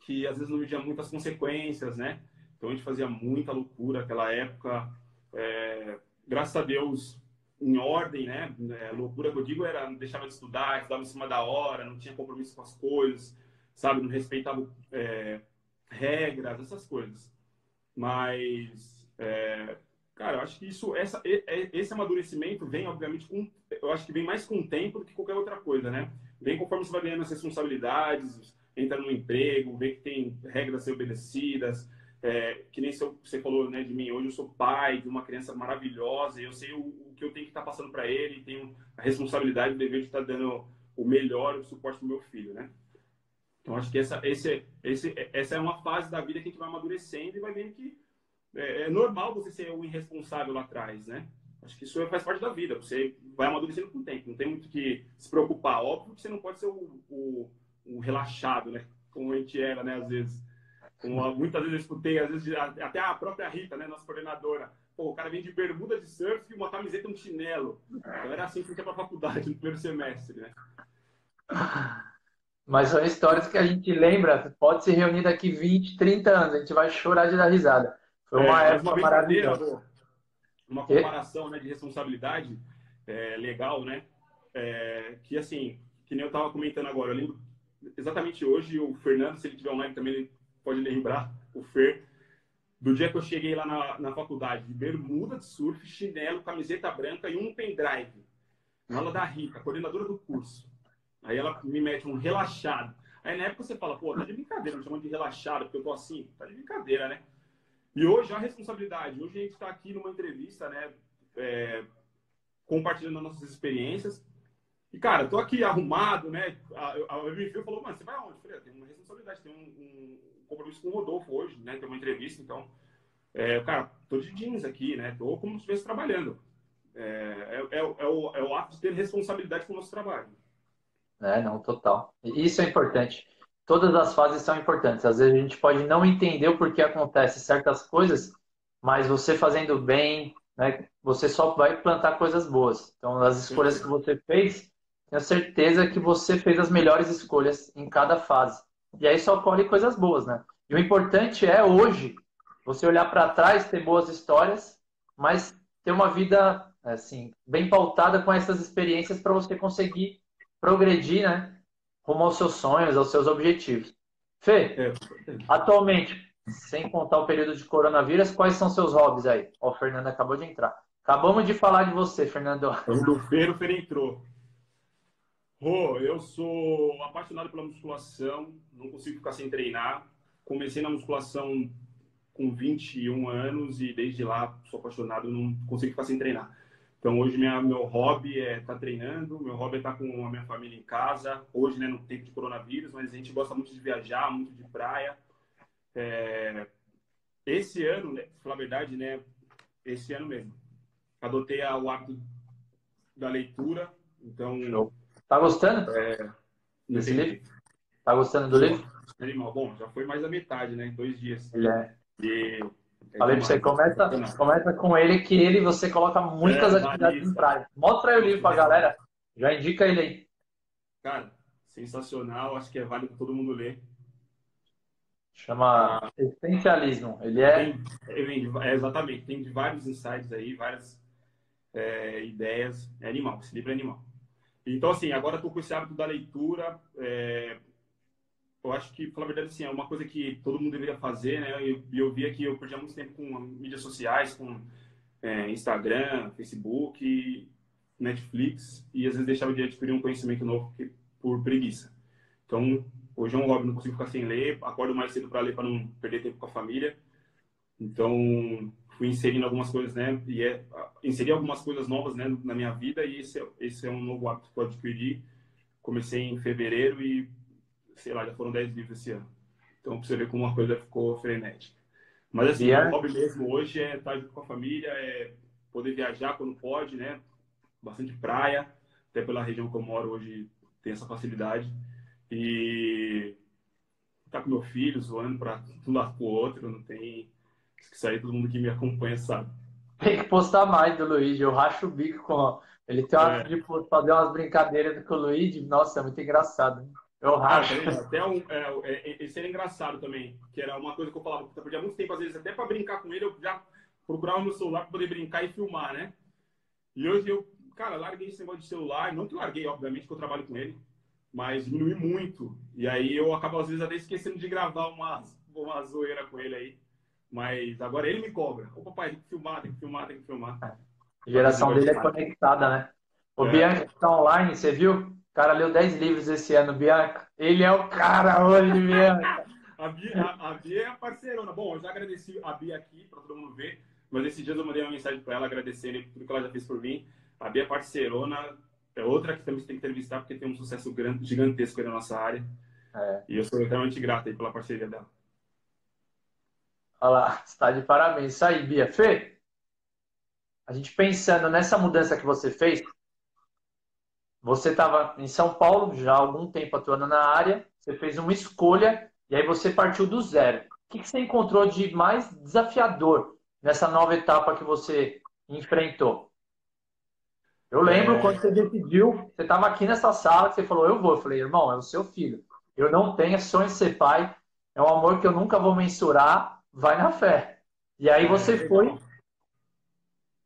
que às vezes não media muitas consequências, né? Então a gente fazia muita loucura naquela época. É, graças a Deus, em ordem, né? É, loucura que eu digo era deixava de estudar, estudava em cima da hora, não tinha compromisso com as coisas, sabe? Não respeitava é, regras, essas coisas. Mas, é, cara, eu acho que isso, essa, esse amadurecimento vem, obviamente, com, eu acho que vem mais com o tempo do que qualquer outra coisa, né? Vem conforme você vai ganhando as responsabilidades, entra no emprego, vê que tem regras a ser obedecidas, é, que nem você falou né, de mim, hoje eu sou pai de uma criança maravilhosa, eu sei o, o que eu tenho que estar tá passando para ele, tenho a responsabilidade, o dever de estar tá dando o melhor, o suporte para meu filho, né? Então, acho que essa, esse, esse, essa é uma fase da vida que a gente vai amadurecendo e vai vendo que é, é normal você ser o irresponsável lá atrás, né? Acho que isso faz parte da vida. Você vai amadurecendo com o tempo. Não tem muito que se preocupar. Óbvio que você não pode ser o, o, o relaxado, né? Como a gente era, né? Às vezes. Como muitas vezes eu escutei, às vezes até a própria Rita, né? Nossa coordenadora. Pô, o cara vem de bermuda de surf e uma camiseta e um chinelo. Então era assim que ia para a faculdade no primeiro semestre, né? [LAUGHS] Mas são histórias que a gente lembra, pode se reunir daqui 20, 30 anos, a gente vai chorar de dar risada. Foi uma é, época uma maravilhosa. Uma comparação né, de responsabilidade é, legal, né? É, que assim, que nem eu estava comentando agora, eu lembro exatamente hoje, o Fernando, se ele tiver online também, ele pode lembrar, o Fer, do dia que eu cheguei lá na, na faculdade, de bermuda de surf, chinelo, camiseta branca e um pendrive, na aula da Rita, coordenadora do curso. Aí ela me mete um relaxado. Aí na época você fala, pô, tá de brincadeira, me chamando de relaxado, porque eu tô assim. Tá de brincadeira, né? E hoje a responsabilidade. Hoje a gente está aqui numa entrevista, né? É, compartilhando nossas experiências. E, cara, tô aqui arrumado, né? A, a, a falou, mano, você vai aonde? Eu falei, ah, tem uma responsabilidade, tem um, um, compromisso com o Rodolfo hoje, né? Tem uma entrevista, então. É, cara, tô de jeans aqui, né? Tô como se estivesse trabalhando. É, é, é, o, é o ato de ter responsabilidade com o nosso trabalho. É, não, total. Isso é importante. Todas as fases são importantes. Às vezes a gente pode não entender o porquê acontece certas coisas, mas você fazendo bem, né, você só vai plantar coisas boas. Então, as escolhas que você fez, tenho certeza que você fez as melhores escolhas em cada fase. E aí só colhe coisas boas, né? E o importante é hoje você olhar para trás, ter boas histórias, mas ter uma vida assim bem pautada com essas experiências para você conseguir progredir, né? Rumo aos seus sonhos, aos seus objetivos. Fê, é. atualmente, sem contar o período de coronavírus, quais são seus hobbies aí? Ó, o Fernando acabou de entrar. Acabamos de falar de você, Fernando. [LAUGHS] Do Feiro, o Feiro entrou. Rô, eu sou apaixonado pela musculação, não consigo ficar sem treinar. Comecei na musculação com 21 anos e desde lá sou apaixonado, não consigo ficar sem treinar. Então hoje minha, meu hobby é estar tá treinando, meu hobby é estar tá com a minha família em casa. Hoje, né, no tempo de coronavírus, mas a gente gosta muito de viajar, muito de praia. É... Esse ano, né, falar a verdade, né, esse ano mesmo, adotei o hábito da leitura. Então, Show. Tá gostando? É, desse livro? Tá gostando do livro? Animal. Bom, já foi mais da metade, né? Em dois dias. É. E, Falei pra você, começa, começa com ele, que ele você coloca muitas é, atividades em prática. Mostra aí o livro pra galera. Já indica ele aí. Cara, sensacional. Acho que é válido todo mundo ler. Chama ah, Essencialismo. Ele é... Tem, é... Exatamente. Tem vários insights aí, várias é, ideias. É animal. Esse livro é animal. Então, assim, agora estou com esse hábito da leitura. É, eu acho que, pela verdade, assim, é uma coisa que todo mundo deveria fazer, né? E eu, eu via que eu perdia muito tempo com mídias sociais, com é, Instagram, Facebook, Netflix, e às vezes deixava de adquirir um conhecimento novo por preguiça. Então, hoje é um hobby, não consigo ficar sem ler, acordo mais cedo para ler para não perder tempo com a família. Então, fui inserindo algumas coisas, né? E é, inseri algumas coisas novas, né, na minha vida e esse, é, esse é um novo hábito que eu adquiri. Comecei em fevereiro e, sei lá, já foram 10 livros esse ano. Então, pra você ver como uma coisa ficou frenética. Mas, assim, yeah. o hobby mesmo hoje é estar junto com a família, é poder viajar quando pode, né? Bastante praia, até pela região que eu moro hoje tem essa facilidade. E estar tá com meu filho, zoando para um lado pro outro, não tem isso aí todo mundo que me acompanha sabe. Tem que postar mais do Luigi. Eu racho o bico com. Ele tem uma é. de fazer umas brincadeiras com o Luigi. Nossa, é muito engraçado. Eu racho. Ah, até um, é, é, esse era engraçado também. Que era uma coisa que eu falava. Eu perdia muito tempo, às vezes, até para brincar com ele, eu já procurava no celular para poder brincar e filmar, né? E hoje eu, cara, larguei esse negócio de celular. Não que larguei, obviamente, que eu trabalho com ele. Mas diminui muito. E aí eu acabo, às vezes, até esquecendo de gravar uma, uma zoeira com ele aí. Mas agora ele me cobra. Ô papai, tem que filmar, tem que filmar, tem que filmar. A geração dele é conectada, né? O é. Bianca está online, você viu? O cara leu 10 livros esse ano, Bianca. Ele é o cara hoje, [LAUGHS] Bianca. a, Bia, a, a Bia é a parceirona. Bom, eu já agradeci a Bia aqui, para todo mundo ver. Mas esses dias eu mandei uma mensagem para ela agradecendo tudo que ela já fez por mim. A Bia é parceirona, é outra que também tem que entrevistar porque tem um sucesso grande, gigantesco na nossa área. É. E eu sou extremamente grato aí pela parceria dela. Olha lá, está de parabéns. Isso aí, Bia. Fê, a gente pensando nessa mudança que você fez, você estava em São Paulo já há algum tempo atuando na área, você fez uma escolha e aí você partiu do zero. O que você encontrou de mais desafiador nessa nova etapa que você enfrentou? Eu lembro é... quando você decidiu, você estava aqui nessa sala, você falou, eu vou. Eu falei, irmão, é o seu filho. Eu não tenho sonho de ser pai, é um amor que eu nunca vou mensurar, vai na fé. E aí você é, foi.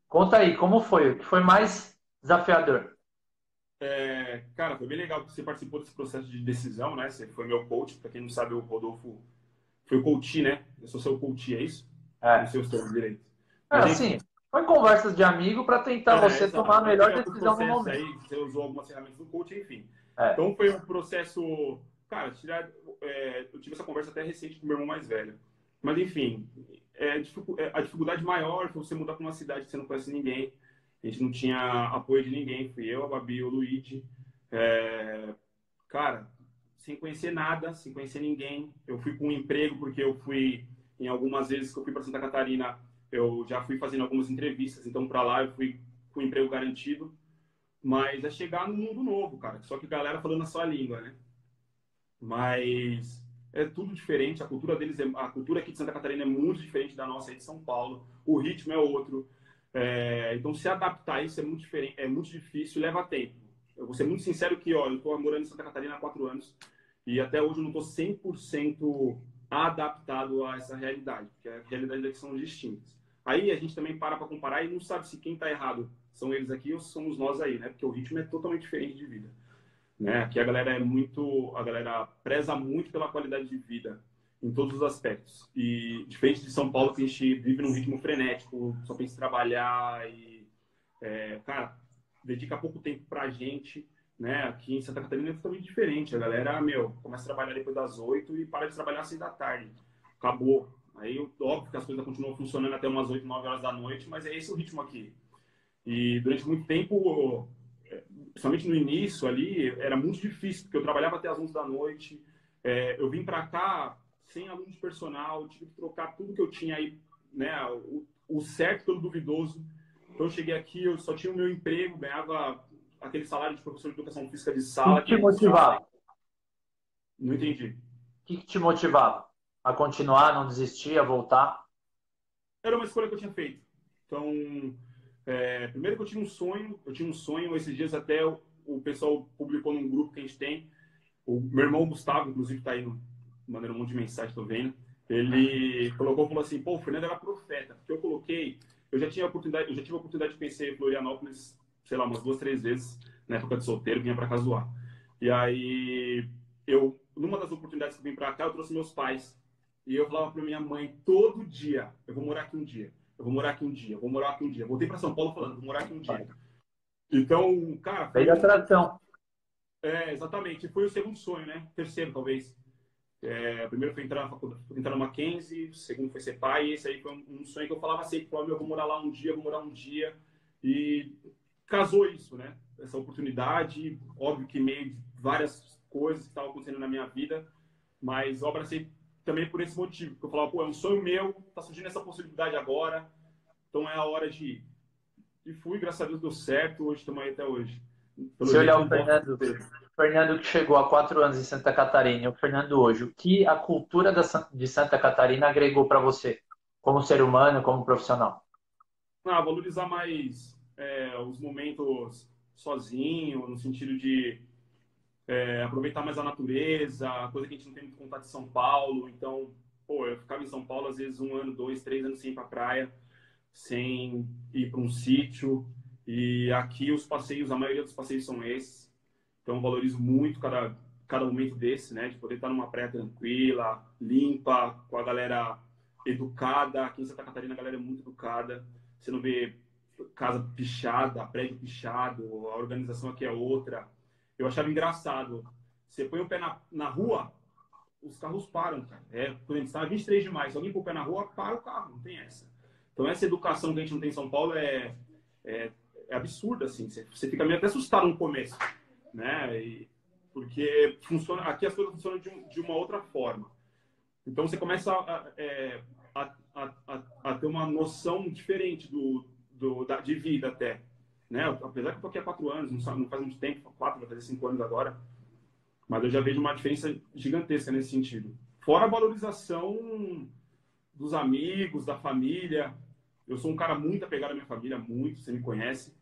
Conta aí, como foi? O que foi mais desafiador? É, cara, foi bem legal que você participou desse processo de decisão, né? Você foi meu coach. Para quem não sabe, o Rodolfo foi o coach, né? Eu sou seu coach, é isso? É. Não sei os termos direitos. É, assim, foi conversas de amigo para tentar é, você tomar a melhor decisão no momento. Aí, você usou algumas ferramentas do coach, enfim. É. Então foi um processo. Cara, tirar, é, eu tive essa conversa até recente com o meu irmão mais velho. Mas, enfim, é, a dificuldade maior foi você mudar para uma cidade que você não conhece ninguém. A gente não tinha apoio de ninguém. Fui eu, a Babi, o Luigi. É, cara, sem conhecer nada, sem conhecer ninguém. Eu fui com um emprego porque eu fui, em algumas vezes que eu fui para Santa Catarina, eu já fui fazendo algumas entrevistas. Então, para lá, eu fui com um emprego garantido. Mas é chegar no mundo novo, cara. Só que galera falando a sua língua, né? Mas é tudo diferente. A cultura deles, é, a cultura aqui de Santa Catarina é muito diferente da nossa aí de São Paulo. O ritmo é outro. É, então, se adaptar a isso é muito diferente, é muito difícil, leva tempo. Eu vou ser muito sincero que, ó, eu estou morando em Santa Catarina há quatro anos e até hoje eu não estou 100% adaptado a essa realidade, porque a realidade são distintas. Aí a gente também para para comparar e não sabe se quem está errado são eles aqui ou somos nós aí, né? Porque o ritmo é totalmente diferente de vida. Né? Aqui a galera é muito, a galera preza muito pela qualidade de vida em todos os aspectos. E diferente de São Paulo, que a gente vive num ritmo frenético, só pensa em trabalhar e é, cara, dedica pouco tempo pra gente, né? Aqui em Santa Catarina é totalmente diferente. A galera, meu, começa a trabalhar depois das oito e para de trabalhar às seis da tarde. Acabou. Aí, óbvio que as coisas continuam funcionando até umas oito, nove horas da noite, mas é esse o ritmo aqui. E durante muito tempo, é, principalmente no início ali, era muito difícil, porque eu trabalhava até as onze da noite. É, eu vim para cá sem aluno de personal, tive que trocar tudo que eu tinha aí, né? O, o certo pelo duvidoso. Então eu cheguei aqui, eu só tinha o meu emprego, ganhava aquele salário de professor de educação física de sala. O que te motivava? Não entendi. O que, te motivava? A continuar, não desistir, a voltar? Era uma escolha que eu tinha feito. Então, é, primeiro que eu tinha um sonho, eu tinha um sonho, esses dias até o, o pessoal publicou num grupo que a gente tem, o meu irmão Gustavo, inclusive, está aí no, mandando um monte de mensagem, tô vendo. Ele colocou, falou assim, pô, o Fernando era profeta, porque eu coloquei, eu já tinha oportunidade, eu já tive a oportunidade de conhecer Florianópolis, sei lá, umas duas, três vezes, na época de solteiro, vinha para cá zoar. E aí, eu, numa das oportunidades que vim para cá, eu trouxe meus pais. E eu falava para minha mãe todo dia, eu vou morar aqui um dia, eu vou morar aqui um dia, eu vou morar aqui um dia. Voltei para São Paulo falando, vou morar aqui um dia. Então, cara... Foi a tradição. É, exatamente. Foi o segundo sonho, né? Terceiro, talvez. É, primeiro foi entrar, entrar no Mackenzie, o segundo foi ser pai, e esse aí foi um, um sonho que eu falava sempre, assim, eu vou morar lá um dia, vou morar um dia. E casou isso, né? Essa oportunidade, óbvio que meio de várias coisas que estavam acontecendo na minha vida, mas eu abracei também por esse motivo, porque eu falava, pô, é um sonho meu, tá surgindo essa possibilidade agora, então é a hora de ir. E fui, graças a Deus deu certo, hoje estamos aí até hoje. Pelo Se olhar o Fernando, Fernando que chegou há quatro anos em Santa Catarina, o Fernando hoje, o que a cultura de Santa Catarina agregou para você, como ser humano, como profissional? Ah, valorizar mais é, os momentos sozinho, no sentido de é, aproveitar mais a natureza, coisa que a gente não tem muito contato em São Paulo. Então, pô, eu ficava em São Paulo às vezes um ano, dois, três anos sem ir para praia, sem ir para um sítio. E aqui os passeios, a maioria dos passeios são esses. Então, valorizo muito cada, cada momento desse, né? De poder estar numa praia tranquila, limpa, com a galera educada. Aqui em Santa Catarina a galera é muito educada. Você não vê casa pichada, prédio pichado, a organização aqui é outra. Eu achava engraçado. Você põe o pé na, na rua, os carros param, cara. É, por exemplo, está 23 de maio, se alguém põe o pé na rua, para o carro, não tem essa. Então, essa educação que a gente não tem em São Paulo é, é, é absurda, assim. Você fica meio até assustado no começo né? E, porque funciona, aqui as coisas funcionam de, de uma outra forma. Então você começa a, é, a, a, a, ter uma noção diferente do, do, da, de vida até. Né? Apesar que eu tô aqui há quatro anos, não, não faz muito tempo, quatro, vai fazer cinco anos agora, mas eu já vejo uma diferença gigantesca nesse sentido. Fora a valorização dos amigos, da família. Eu sou um cara muito apegado à minha família, muito, você me conhece.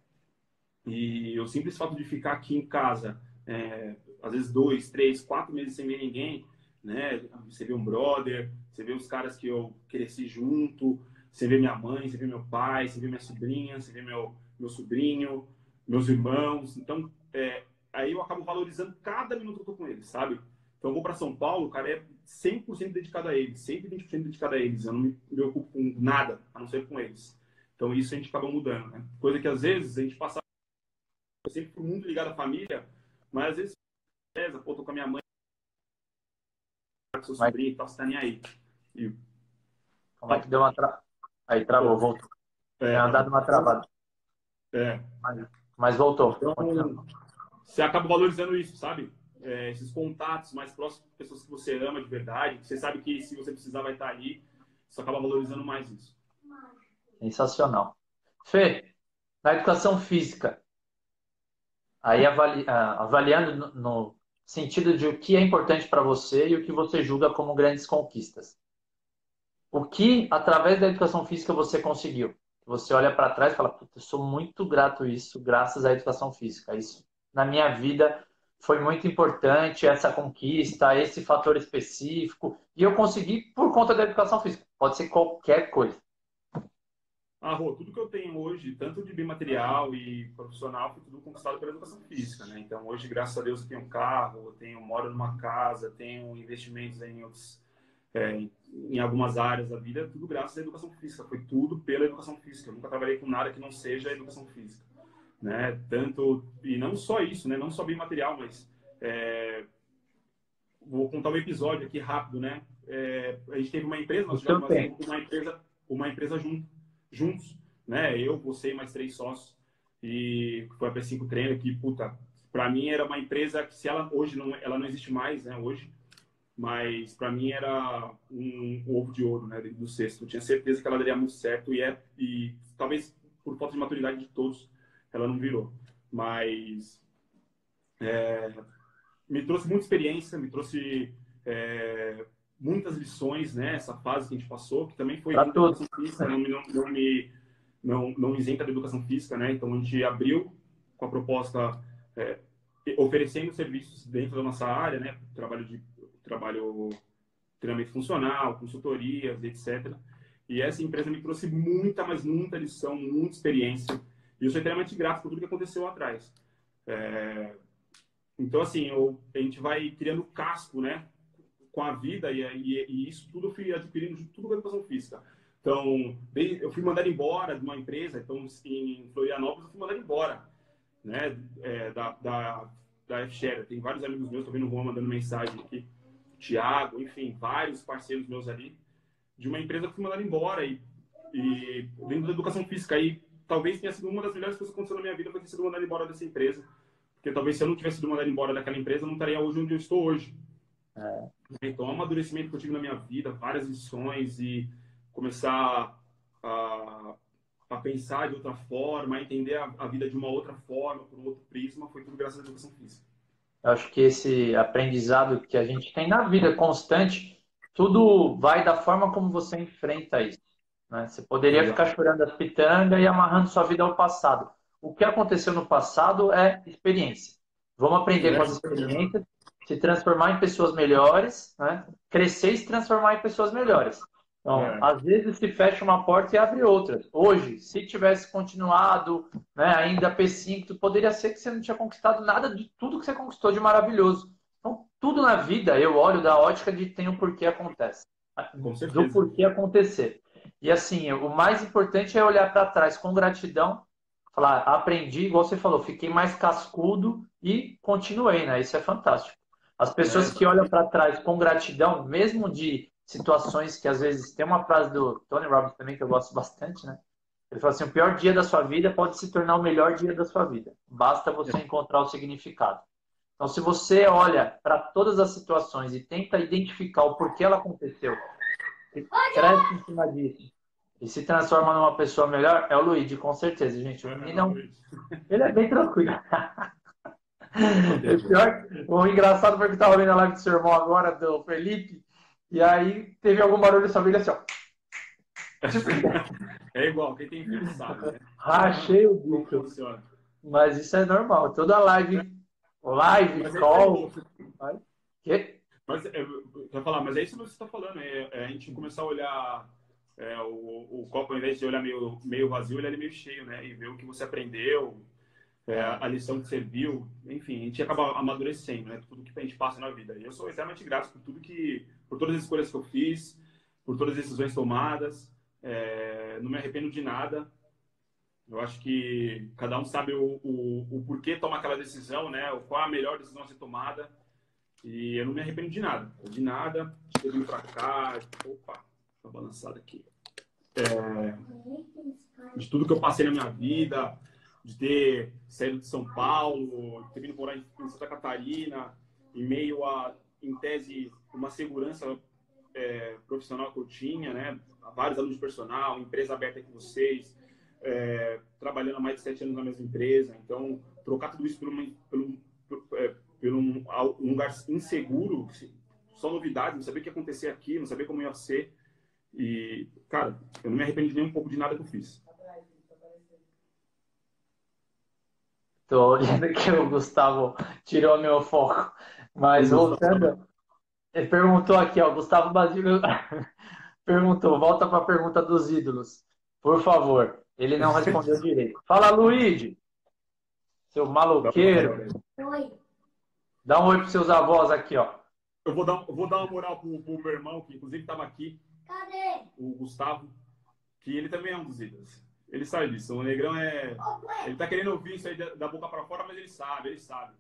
E o simples fato de ficar aqui em casa, é, às vezes dois, três, quatro meses sem ver ninguém, né? Você vê um brother, você vê os caras que eu cresci junto, você vê minha mãe, você vê meu pai, você vê minha sobrinha, você vê meu, meu sobrinho, meus irmãos. Então, é, aí eu acabo valorizando cada minuto que eu tô com eles, sabe? Então, eu vou para São Paulo, o cara é 100% dedicado a eles, 120% dedicado a eles. Eu não me preocupo com nada, a não ser com eles. Então, isso a gente acaba mudando, né? Coisa que às vezes a gente passa eu sempre fui muito ligado à família, mas às vezes, beleza, pô, tô com a minha mãe, com seu sobrinho e tal, você tá nem aí. E... Como é que deu uma tra... Aí travou, voltou. É, é dado uma travada. É. Mas, mas voltou. Então, você acaba valorizando isso, sabe? É, esses contatos mais próximos com pessoas que você ama de verdade, você sabe que se você precisar vai estar ali, você acaba valorizando mais isso. Sensacional. Fê, na educação física, Aí avali, ah, avaliando no, no sentido de o que é importante para você e o que você julga como grandes conquistas. O que, através da educação física, você conseguiu? Você olha para trás e fala, Puta, eu sou muito grato isso, graças à educação física. Isso, na minha vida, foi muito importante, essa conquista, esse fator específico. E eu consegui por conta da educação física. Pode ser qualquer coisa. Ah, Rô, tudo que eu tenho hoje, tanto de bem material e profissional, foi tudo conquistado pela educação física, né? Então, hoje, graças a Deus, eu tenho um carro, eu tenho, moro numa casa, tenho investimentos em outros, é, em algumas áreas da vida, tudo graças à educação física. Foi tudo pela educação física. Eu nunca trabalhei com nada que não seja educação física. né? Tanto e não só isso, né? Não só bem material, mas é, vou contar um episódio aqui rápido, né? É, a gente teve uma empresa, nós tivemos uma empresa, uma empresa junto, juntos, né? Eu, você e mais três sócios e foi a P5 Treino que puta, para mim era uma empresa que se ela hoje não, ela não existe mais, né? Hoje, mas para mim era um, um, ovo de ouro, né? Do cesto, eu tinha certeza que ela daria muito certo e é e talvez por falta de maturidade de todos ela não virou, mas é, me trouxe muita experiência, me trouxe é, muitas lições, né? Essa fase que a gente passou, que também foi educação física, não, não, não, me não, não isenta da educação física, né? Então a gente abriu com a proposta é, oferecendo serviços dentro da nossa área, né? Trabalho de trabalho treinamento funcional, consultorias, etc. E essa empresa me trouxe muita, mas muita lição, muita experiência. E eu sou extremamente grato por tudo que aconteceu lá atrás. É, então, assim, eu, a gente vai criando casco, né? Com a vida e, e, e isso tudo eu fui adquirindo tudo com a educação física. Então, eu fui mandado embora de uma empresa, então em Florianópolis eu fui mandado embora, né? É, da, da, da F-Share. Tem vários amigos meus, tô vendo o Juan mandando mensagem aqui, Tiago, enfim, vários parceiros meus ali, de uma empresa que fui mandado embora e, e dentro da educação física. aí talvez tenha sido uma das melhores coisas que aconteceu na minha vida foi ter sido mandado embora dessa empresa porque talvez se eu não tivesse sido mandado embora daquela empresa, eu não estaria hoje onde eu estou hoje. É. Então, é um amadurecimento que eu tive na minha vida, várias lições e começar a, a pensar de outra forma, a entender a, a, vida de uma outra forma, por um outro prisma, foi tudo graças à educação física. Eu acho que esse aprendizado que a gente tem na vida constante, tudo vai da forma como você enfrenta isso. Né? Você poderia ficar chorando as pitangas e amarrando sua vida ao passado o que aconteceu no passado é experiência. Vamos aprender com as experiências, se transformar em pessoas melhores, né? crescer e se transformar em pessoas melhores. Então, é. às vezes se fecha uma porta e abre outra. Hoje, se tivesse continuado né, ainda P5, poderia ser que você não tinha conquistado nada de tudo que você conquistou de maravilhoso. Então, tudo na vida eu olho da ótica de tem um porquê acontece. Do porquê acontecer. E assim, o mais importante é olhar para trás com gratidão falar, aprendi, igual você falou, fiquei mais cascudo e continuei, né? Isso é fantástico. As pessoas é, que olham para trás com gratidão, mesmo de situações que às vezes tem uma frase do Tony Robbins também que eu gosto bastante, né? Ele fala assim: o pior dia da sua vida pode se tornar o melhor dia da sua vida. Basta você é. encontrar o significado. Então, se você olha para todas as situações e tenta identificar o porquê ela aconteceu, cresce em cima disso, e se transforma numa pessoa melhor, é o Luigi, com certeza, gente. O menino ele é bem tranquilo. [LAUGHS] o, pior, o engraçado foi que estava vendo a live do seu irmão agora, do Felipe, e aí teve algum barulho só família assim, ó. [LAUGHS] É igual, quem tem filho sabe, né? Rachei o bico. Mas isso é normal. Toda live, live, mas call. É que? Mas, é, eu falar, mas é isso que você está falando, é, é, a gente começar a olhar é, o, o, copo, ao invés de olhar meio, meio vazio, ele é meio cheio, né? E ver o que você aprendeu, é, a lição que você viu, enfim, a gente acaba amadurecendo, né? Tudo que a gente passa na vida. E eu sou extremamente grato por tudo que, por todas as escolhas que eu fiz, por todas as decisões tomadas. É, não me arrependo de nada. Eu acho que cada um sabe o, o, o porquê toma aquela decisão, né? Qual a melhor decisão a ser tomada. E eu não me arrependo de nada. De nada, vindo pra cá. Opa, tá balançado aqui é, de tudo que eu passei na minha vida, de ter saído de São Paulo, ter vindo morar em Santa Catarina, em meio a, em tese, uma segurança é, profissional que eu tinha, né? Vários alunos de personal, empresa aberta com vocês, é, trabalhando há mais de sete anos na mesma empresa. Então, trocar tudo isso por, uma, por, é, por um, um, lugar inseguro, só novidades, não saber o que ia acontecer aqui, não saber como ia ser. E, cara, eu não me arrependi nem um pouco de nada que eu fiz. Tô olhando que o Gustavo tirou meu foco. Mas voltando, ele perguntou aqui, ó, Gustavo Basílio [LAUGHS] perguntou, volta para a pergunta dos ídolos. Por favor. Ele não respondeu [LAUGHS] direito. Fala, Luigi. Seu maloqueiro. Oi. Dá um oi para seus avós aqui, ó. Eu vou dar, eu vou dar uma moral pro, pro meu irmão, que inclusive estava aqui. Cadê? O Gustavo, que ele também é um dos ídolos. Ele sabe disso. O Negrão é. Ele tá querendo ouvir isso aí da boca para fora, mas ele sabe, ele sabe.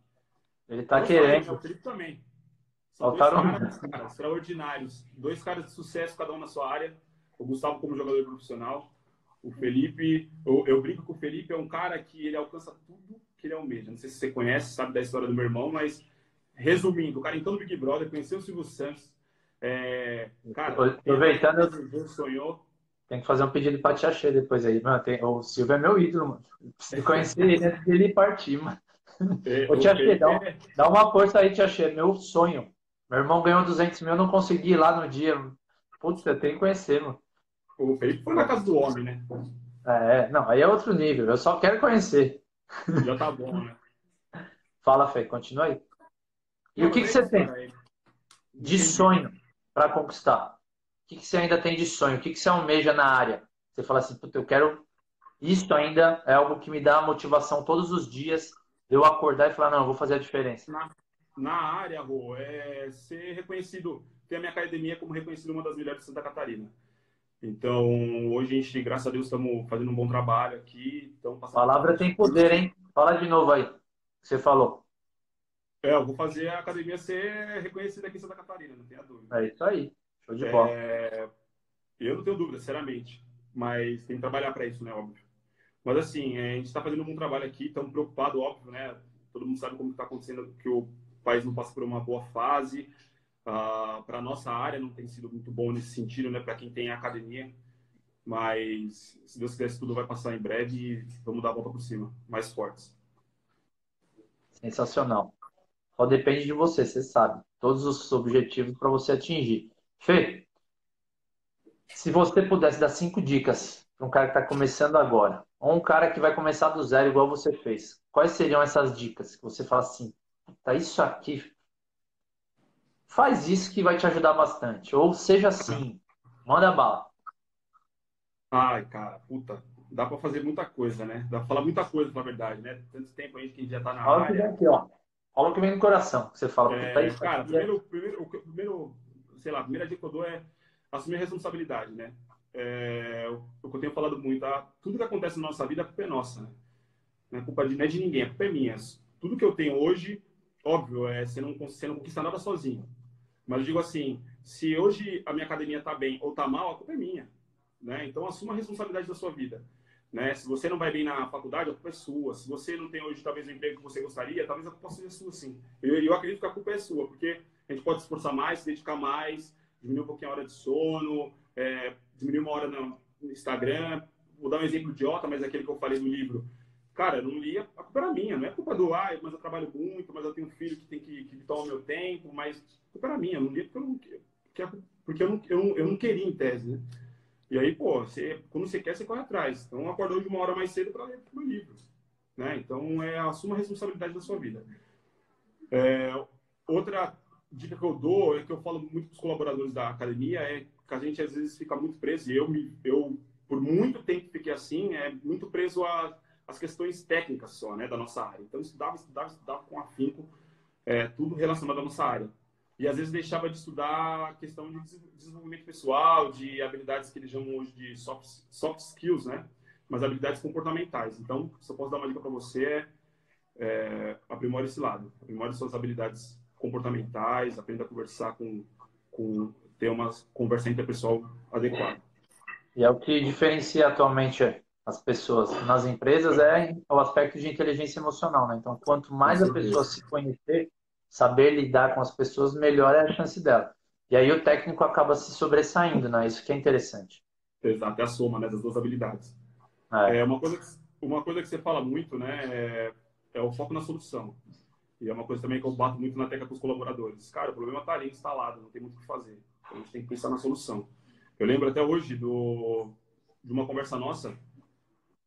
Ele tá querendo. Sabe, o Felipe também. São Faltaram... dois caras, cara, extraordinários. Dois caras de sucesso, cada um na sua área. O Gustavo como jogador profissional. O Felipe, eu, eu brinco que o Felipe é um cara que ele alcança tudo que ele almeja. Não sei se você conhece, sabe da história do meu irmão, mas resumindo, o cara entrou no Big Brother, conheceu o Silvio Santos. É, cara, aproveitando, sonhou. Tem que fazer um pedido pra Tia Che depois aí. Mano, tem, o Silvio é meu ídolo, mano. Preciso conhecer ele antes dele partir, mano. É, Ô, Tia dá, dá, uma força aí, Tia Che. Meu sonho. Meu irmão ganhou 200 mil, eu não consegui ir lá no dia. Putz, eu tenho que conhecer, mano. O Felipe foi na casa do homem, né? É, não, aí é outro nível. Eu só quero conhecer. Já tá bom, né? Fala, Fê, continua aí. E o que, que você tem de sonho para conquistar? O que, que você ainda tem de sonho? O que, que você almeja na área? Você fala assim, eu quero. Isso ainda é algo que me dá motivação todos os dias de eu acordar e falar, não, eu vou fazer a diferença. Na, na área, Rô, é ser reconhecido, ter a minha academia como reconhecida uma das melhores de Santa Catarina. Então, hoje a gente, graças a Deus, estamos fazendo um bom trabalho aqui. Então, Palavra tem poder, hein? Fala de novo aí. Você falou. É, eu vou fazer a academia ser reconhecida aqui em Santa Catarina, não tenha dúvida. É isso aí. De bola. É... Eu não tenho dúvida, sinceramente. Mas tem que trabalhar para isso, né? Óbvio. Mas assim, é, a gente está fazendo um bom trabalho aqui, estamos preocupados, óbvio, né? Todo mundo sabe como está acontecendo, que o país não passa por uma boa fase. Uh, para nossa área não tem sido muito bom nesse sentido, né? Para quem tem academia. Mas se Deus quiser, tudo vai passar em breve e vamos dar a volta por cima, mais fortes. Sensacional. Só depende de você, você sabe. Todos os objetivos para você atingir. Fê, se você pudesse dar cinco dicas para um cara que está começando agora, ou um cara que vai começar do zero igual você fez, quais seriam essas dicas que você fala assim, tá isso aqui, faz isso que vai te ajudar bastante, ou seja assim, manda bala. Ai, cara, puta, dá para fazer muita coisa, né? Dá para falar muita coisa, na verdade, né? Tanto tempo aí que a gente já tá na área. Aqui, ó. Fala o que vem no coração, que você fala. É, tá cara, primeiro, primeiro, o primeiro, sei lá, a primeira dica que eu dou é assumir a responsabilidade, né? É, o que eu tenho falado muito, tá? tudo que acontece na nossa vida, a culpa é nossa, né? Não é culpa de, não é de ninguém, a culpa é minha. Tudo que eu tenho hoje, óbvio, é, você, não, você não conquista nada sozinho. Mas eu digo assim, se hoje a minha academia está bem ou está mal, a culpa é minha. Né? Então, assuma a responsabilidade da sua vida. Né? Se você não vai bem na faculdade, a culpa é sua. Se você não tem hoje, talvez, o emprego que você gostaria, talvez a culpa seja sua, sim. Eu, eu acredito que a culpa é sua, porque a gente pode se esforçar mais, se dedicar mais, diminuir um pouquinho a hora de sono, é, diminuir uma hora no Instagram. Vou dar um exemplo idiota, mas é aquele que eu falei no livro. Cara, eu não lia, a culpa era minha, não é culpa do, ah, mas eu trabalho muito, mas eu tenho um filho que tem que, que toma o meu tempo, mas a culpa era minha, eu não lia porque eu não, porque, eu não, eu, eu não queria, em tese, né? E aí, pô, você, quando você quer, você corre atrás. Então, acordou de uma hora mais cedo para ler o livro. Né? Então, é, assuma a responsabilidade da sua vida. É, outra dica que eu dou, é que eu falo muito para os colaboradores da academia, é que a gente às vezes fica muito preso, e eu, me, eu por muito tempo fiquei assim, é muito preso às questões técnicas só, né, da nossa área. Então, estudava, estudava, estudava com afinco, é, tudo relacionado à nossa área e às vezes deixava de estudar a questão de desenvolvimento pessoal, de habilidades que eles chamam hoje de soft, soft skills, né? Mas habilidades comportamentais. Então, se eu posso dar uma dica para você, é, é aprimore esse lado. Aprimore suas habilidades comportamentais, aprenda a conversar com, com ter uma conversa interpessoal adequada. E é o que diferencia atualmente as pessoas nas empresas é o aspecto de inteligência emocional, né? Então, quanto mais a pessoa se conhecer, saber lidar com as pessoas, melhor é a chance dela. E aí o técnico acaba se sobressaindo, né? Isso que é interessante. Exato, é a soma né, das duas habilidades. É. é uma, coisa que, uma coisa que você fala muito, né, é, é, o foco na solução. E é uma coisa também que eu bato muito na tecla com os colaboradores. Cara, o problema está ali instalado, não tem muito o que fazer. Então, a gente tem que pensar na solução. Eu lembro até hoje do, de uma conversa nossa,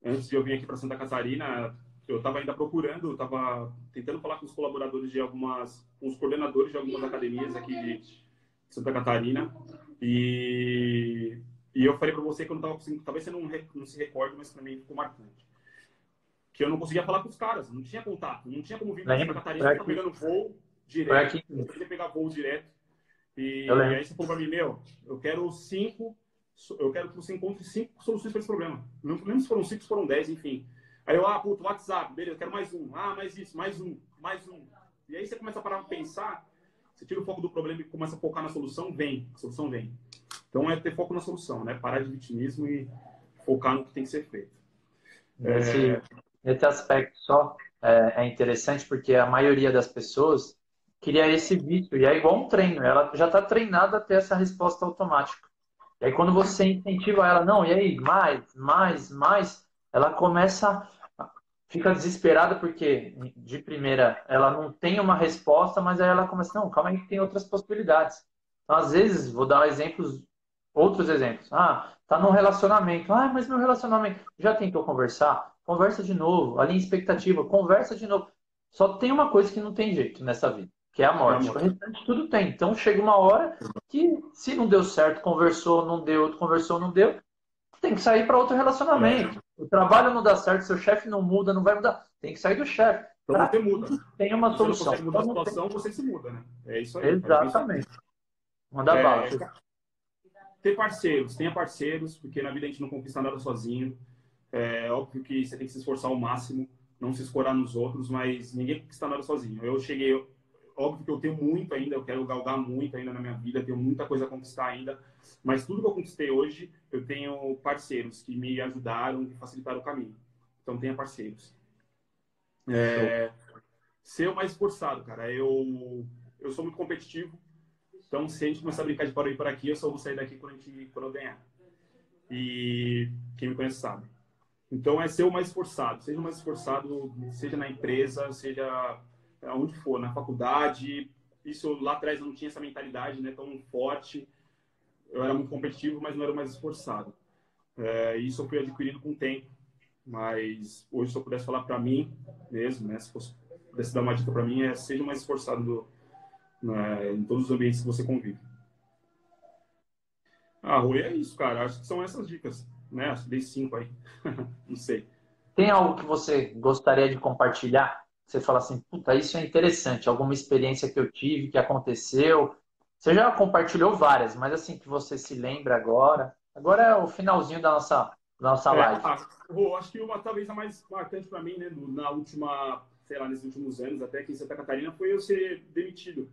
antes de eu vir aqui para Santa Catarina, eu estava ainda procurando, estava tentando falar com os colaboradores de algumas, com os coordenadores de algumas academias aqui de Santa Catarina. E, e eu falei para você que eu não estava conseguindo, talvez você não, não se recorde, mas para mim ficou marcante. Que eu não conseguia falar com os caras, não tinha contato, não tinha como vir para Santa Catarina, ficar pegando voo direto, não podia pegar voo direto. E, e aí você falou para mim, meu, eu quero cinco eu quero que você encontre cinco soluções para esse problema. Não lembro se foram cinco, se foram dez, enfim. Aí eu, ah, puto, WhatsApp, beleza, quero mais um. Ah, mais isso, mais um, mais um. E aí você começa a parar para pensar, você tira o foco do problema e começa a focar na solução, vem, a solução vem. Então é ter foco na solução, né? Parar de vitimismo e focar no que tem que ser feito. Nesse, é... nesse aspecto só é, é, interessante porque a maioria das pessoas queria esse vício e é igual um treino, ela já está treinada a ter essa resposta automática. E aí quando você incentiva ela, não, e aí, mais, mais, mais, ela começa fica desesperada porque, de primeira, ela não tem uma resposta, mas aí ela começa, não, calma aí que tem outras possibilidades. Então, às vezes, vou dar exemplos, outros exemplos. Ah, tá num relacionamento. Ah, mas meu relacionamento. Já tentou conversar? Conversa de novo. Alinha expectativa, conversa de novo. Só tem uma coisa que não tem jeito nessa vida, que é a morte. O restante tudo tem. Então chega uma hora que, se não deu certo, conversou, não deu, conversou, não deu, tem que sair para outro relacionamento. É. O trabalho não dá certo, seu chefe não muda, não vai mudar. Tem que sair do chefe. Então você muda. Tem uma solução. Se você mudar a então, situação, você se muda, né? É isso aí. Exatamente. Manda é, bala. Ter parceiros, tenha parceiros, porque na vida a gente não conquista nada sozinho. É óbvio que você tem que se esforçar ao máximo, não se escorar nos outros, mas ninguém conquista nada sozinho. Eu cheguei, óbvio que eu tenho muito ainda, eu quero galgar muito ainda na minha vida, tenho muita coisa a conquistar ainda, mas tudo que eu conquistei hoje, eu tenho parceiros que me ajudaram, que facilitaram o caminho. Então tenha parceiros. É, ser mais esforçado, cara. Eu, eu sou muito competitivo, então se a gente começar a brincar de para ir por aqui, eu só vou sair daqui quando, a gente, quando eu ganhar. E quem me conhece sabe. Então é ser o mais esforçado. Seja o mais esforçado, seja na empresa, seja aonde for, na faculdade. Isso lá atrás eu não tinha essa mentalidade né, tão forte. Eu era muito competitivo, mas não era mais esforçado. É, isso eu fui adquirindo com o tempo. Mas hoje, se eu pudesse falar para mim mesmo, né, se fosse, pudesse dar uma dica para mim, é seja mais esforçado do, né, em todos os ambientes que você convive. Ah, Rui, é isso, cara. Acho que são essas dicas, né? Que dei cinco aí. [LAUGHS] não sei. Tem algo que você gostaria de compartilhar você fala assim, puta, isso é interessante, alguma experiência que eu tive, que aconteceu. Você já compartilhou várias, mas assim, que você se lembra agora. Agora é o finalzinho da nossa, da nossa é, live. Ah, acho que uma talvez a mais marcante para mim, né, na última, sei lá, nesses últimos anos, até aqui em Santa Catarina, foi eu ser demitido.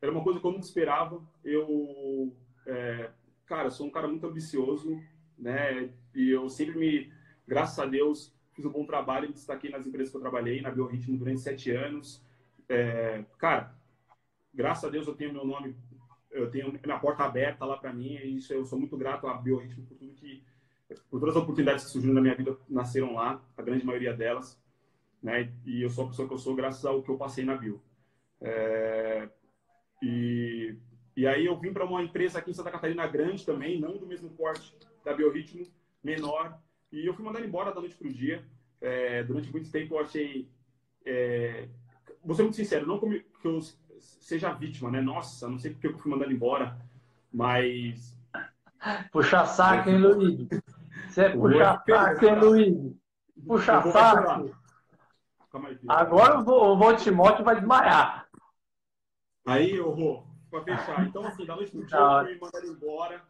Era uma coisa que eu nunca esperava. Eu, é, cara, sou um cara muito ambicioso, né, e eu sempre me, graças a Deus, fiz um bom trabalho, me destaquei nas empresas que eu trabalhei, na Biorritmo durante sete anos. É, cara, graças a Deus eu tenho meu nome, eu tenho minha porta aberta lá para mim, e isso eu sou muito grato à Biorritmo por tudo que, por todas as oportunidades que surgiram na minha vida, nasceram lá, a grande maioria delas, né? E eu sou a pessoa que eu sou graças ao que eu passei na Bio. É, e, e aí eu vim para uma empresa aqui em Santa Catarina grande também, não do mesmo porte da Biorritmo, menor, e eu fui mandado embora da noite para o dia. É, durante muito tempo eu achei. É, vou ser muito sincero, não que eu seja vítima, né? Nossa, não sei porque eu fui mandado embora, mas. Puxa saco, hein, Luiz? Você é puxa saco, hein, Luiz? Puxa saco. Agora o, Timóteo vai desmaiar. Aí, eu vou, para fechar. [LAUGHS] Então, assim, da noite pro dia eu fui mandado embora.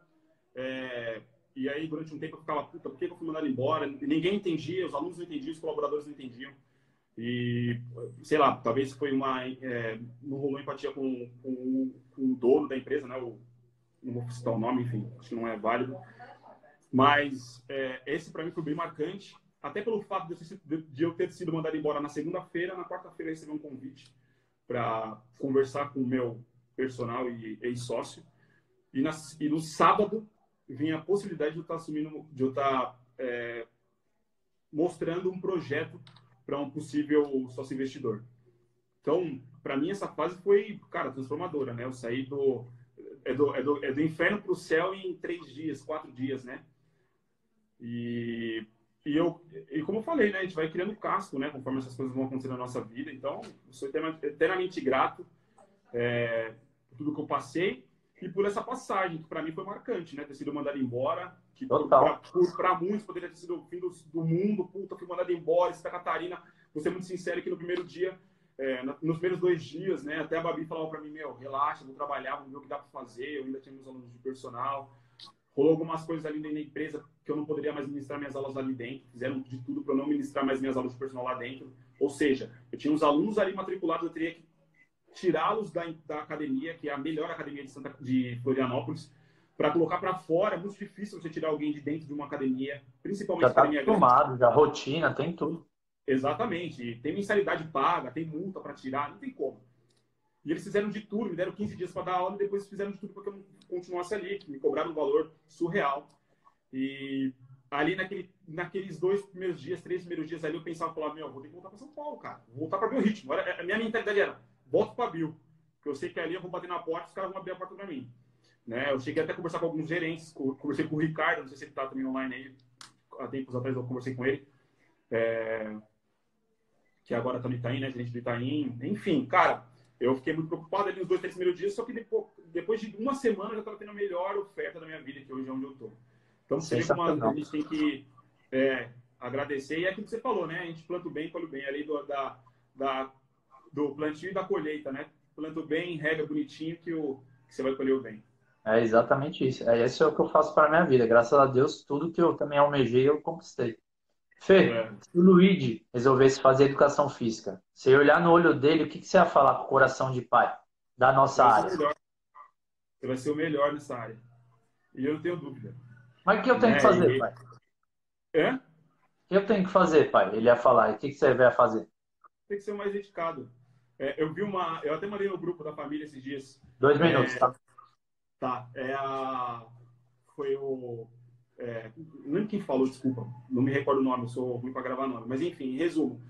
É, e aí, durante um tempo, eu ficava, puta, por que eu fui mandado embora? Ninguém entendia, os alunos não entendiam, os colaboradores não entendiam. E, sei lá, talvez foi uma. É, não rolou empatia com, com, com, o dono da empresa, né? O, não vou citar o nome, enfim, acho que não é válido. Mas é, esse, para mim, foi bem marcante, até pelo fato de eu, ter sido mandado embora na segunda-feira, na quarta-feira eu recebi um convite para conversar com o meu personal e ex-sócio. E, e no sábado vinha a possibilidade de eu estar assumindo, de eu estar é, mostrando um projeto para um possível sócio investidor. Então, para mim, essa fase foi, cara, transformadora, né? Eu saí do, é do, é do, é do inferno para o céu em três dias, quatro dias, né? E, e, eu, e como eu falei, né? A gente vai criando casco, né? Conforme essas coisas vão acontecendo na nossa vida. Então, eu sou eternamente grato é, por tudo que eu passei e por essa passagem, que para mim foi marcante, né? Ter sido mandado embora, que para muitos poderia ter sido o fim do, do mundo, puta, fui mandado embora, Santa Catarina. Vou ser muito sincero que no primeiro dia, é, nos primeiros dois dias, né? Até a Babi falava para mim, meu, relaxa, vou trabalhar, vou ver o que dá para fazer. Eu ainda tinha meus alunos de personal. Rolou algumas coisas ali dentro da empresa que eu não poderia mais ministrar minhas aulas ali dentro. Fizeram de tudo para eu não ministrar mais minhas aulas de personal lá dentro. Ou seja, eu tinha uns alunos ali matriculados, eu teria que tirá-los da, da academia, que é a melhor academia de, Santa, de Florianópolis, para colocar para fora. É muito difícil você tirar alguém de dentro de uma academia, principalmente já tá academia acostumado, já rotina, tem tudo. Exatamente. Tem mensalidade paga, tem multa para tirar, não tem como. E eles fizeram de tudo, me deram 15 dias para dar aula e depois fizeram de tudo para que eu continuasse ali, me cobraram um valor surreal. E ali naquele, naqueles dois primeiros dias, três primeiros dias ali, eu pensava, falava, meu, vou ter que voltar para São Paulo, cara. Vou voltar para meu ritmo. A minha mentalidade era, volto para Bill. Porque eu sei que ali eu vou bater na porta e os caras vão abrir a porta para mim. Né? Eu cheguei até a conversar com alguns gerentes, conversei com o Ricardo, não sei se ele está também online aí. Há tempos atrás eu conversei com ele. É... Que agora também está aí, né? Gerente do Itaim. Enfim, cara, eu fiquei muito preocupado ali nos dois, três primeiros dias, só que depois, de uma semana eu já estava tendo a melhor oferta da minha vida, que hoje é onde eu estou. Então, seria uma a gente tem que é, agradecer. E é aquilo que você falou, né? A gente planta bem, colhe bem. Ali do, da, da, do plantio e da colheita, né? Planta bem, rega bonitinho, que, o, que você vai colher o bem. É exatamente isso. É isso é o que eu faço para a minha vida. Graças a Deus, tudo que eu também almejei, eu conquistei. Fê, é. se o Luigi resolvesse fazer educação física, você olhar no olho dele, o que, que você ia falar com o coração de pai da nossa área? Você vai ser o melhor nessa área. E eu não tenho dúvida. Mas o que eu tenho é, que fazer, e... pai? É? O que eu tenho que fazer, pai? Ele ia falar. E o que, que você vai fazer? Tem que ser mais dedicado. É, eu vi uma. Eu até mandei no grupo da família esses dias. Dois minutos, é, tá? Tá. É a. Foi o. É, não lembro quem falou, desculpa. Não me recordo o nome, eu sou ruim para gravar nome. Mas enfim, em resumo.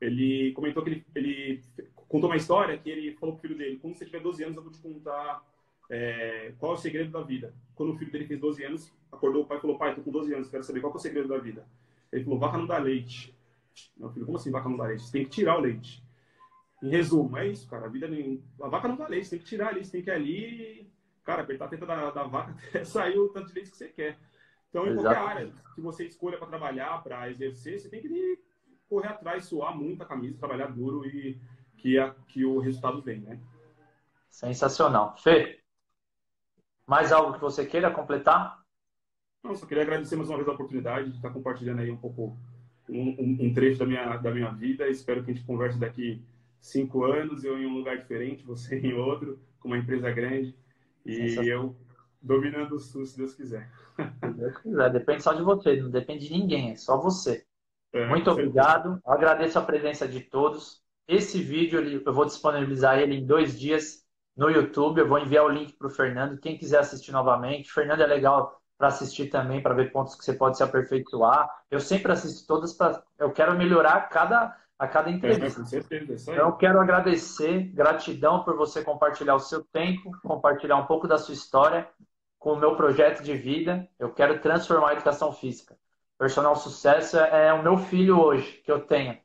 Ele comentou que ele, ele contou uma história que ele falou pro filho dele: quando você tiver 12 anos, eu vou te contar é, qual é o segredo da vida. Quando o filho dele fez 12 anos, acordou o pai e falou: Pai, tô com 12 anos, quero saber qual é o segredo da vida. Ele falou: Vaca não dá leite. Meu filho, como assim vaca não dá leite? Você tem que tirar o leite. Em resumo, é isso, cara. A vida nem... A vaca não dá leite, você tem que tirar ali, você tem que ir ali, cara, apertar a teta da, da vaca [LAUGHS] até sair o tanto de leite que você quer. Então, em qualquer área que você escolha para trabalhar, para exercer, você tem que correr atrás, suar muito a camisa, trabalhar duro e que, a, que o resultado vem, né? Sensacional. Fê, mais algo que você queira completar? Não, só queria agradecer mais uma vez a oportunidade de estar compartilhando aí um pouco, um, um trecho da minha, da minha vida. Espero que a gente converse daqui cinco anos, eu em um lugar diferente, você em outro, com uma empresa grande. E eu dominando o SUS, se Deus quiser. Se Deus quiser, depende só de você, não depende de ninguém, é só você. É, Muito obrigado, agradeço a presença de todos. Esse vídeo eu vou disponibilizar ele em dois dias no YouTube. Eu vou enviar o link para o Fernando. Quem quiser assistir novamente, Fernando é legal para assistir também, para ver pontos que você pode se aperfeiçoar. Eu sempre assisto todas, pra... eu quero melhorar cada, a cada é, entrevista. É, com certeza, então, eu quero agradecer, gratidão por você compartilhar o seu tempo, compartilhar um pouco da sua história com o meu projeto de vida. Eu quero transformar a educação física. Personal Sucesso é o meu filho hoje, que eu tenho.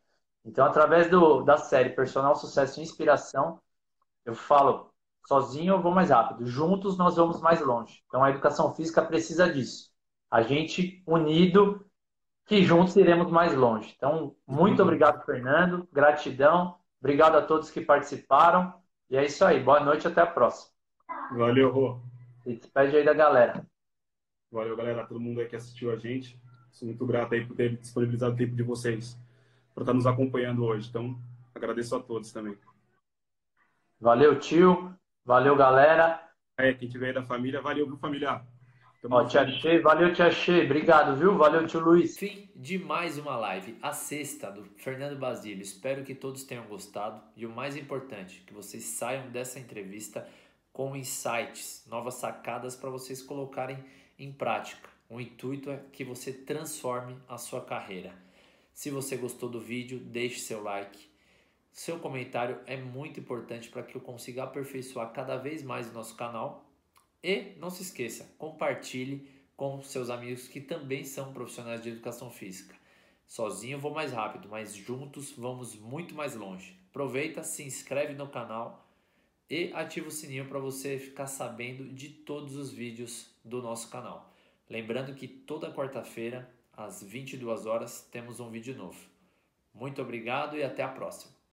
Então, através do, da série Personal Sucesso e Inspiração, eu falo, Sozinho eu vou mais rápido. Juntos nós vamos mais longe. Então a educação física precisa disso. A gente unido, que juntos iremos mais longe. Então, muito uhum. obrigado, Fernando. Gratidão. Obrigado a todos que participaram. E é isso aí. Boa noite até a próxima. Valeu, Rô. Se despede aí da galera. Valeu, galera. Todo mundo aí que assistiu a gente. Sou muito grato aí por ter disponibilizado o tempo de vocês para estar nos acompanhando hoje. Então, agradeço a todos também. Valeu, tio. Valeu, galera. É, quem tiver aí da família, valeu, viu, família? Ó, te achei, valeu, te achei. Obrigado, viu? Valeu, tio Luiz. Fim de mais uma live, a sexta do Fernando Basílio. Espero que todos tenham gostado e o mais importante, que vocês saiam dessa entrevista com insights, novas sacadas para vocês colocarem em prática. O intuito é que você transforme a sua carreira. Se você gostou do vídeo, deixe seu like seu comentário é muito importante para que eu consiga aperfeiçoar cada vez mais o nosso canal. E não se esqueça, compartilhe com seus amigos que também são profissionais de educação física. Sozinho vou mais rápido, mas juntos vamos muito mais longe. Aproveita, se inscreve no canal e ativa o sininho para você ficar sabendo de todos os vídeos do nosso canal. Lembrando que toda quarta-feira, às 22 horas, temos um vídeo novo. Muito obrigado e até a próxima.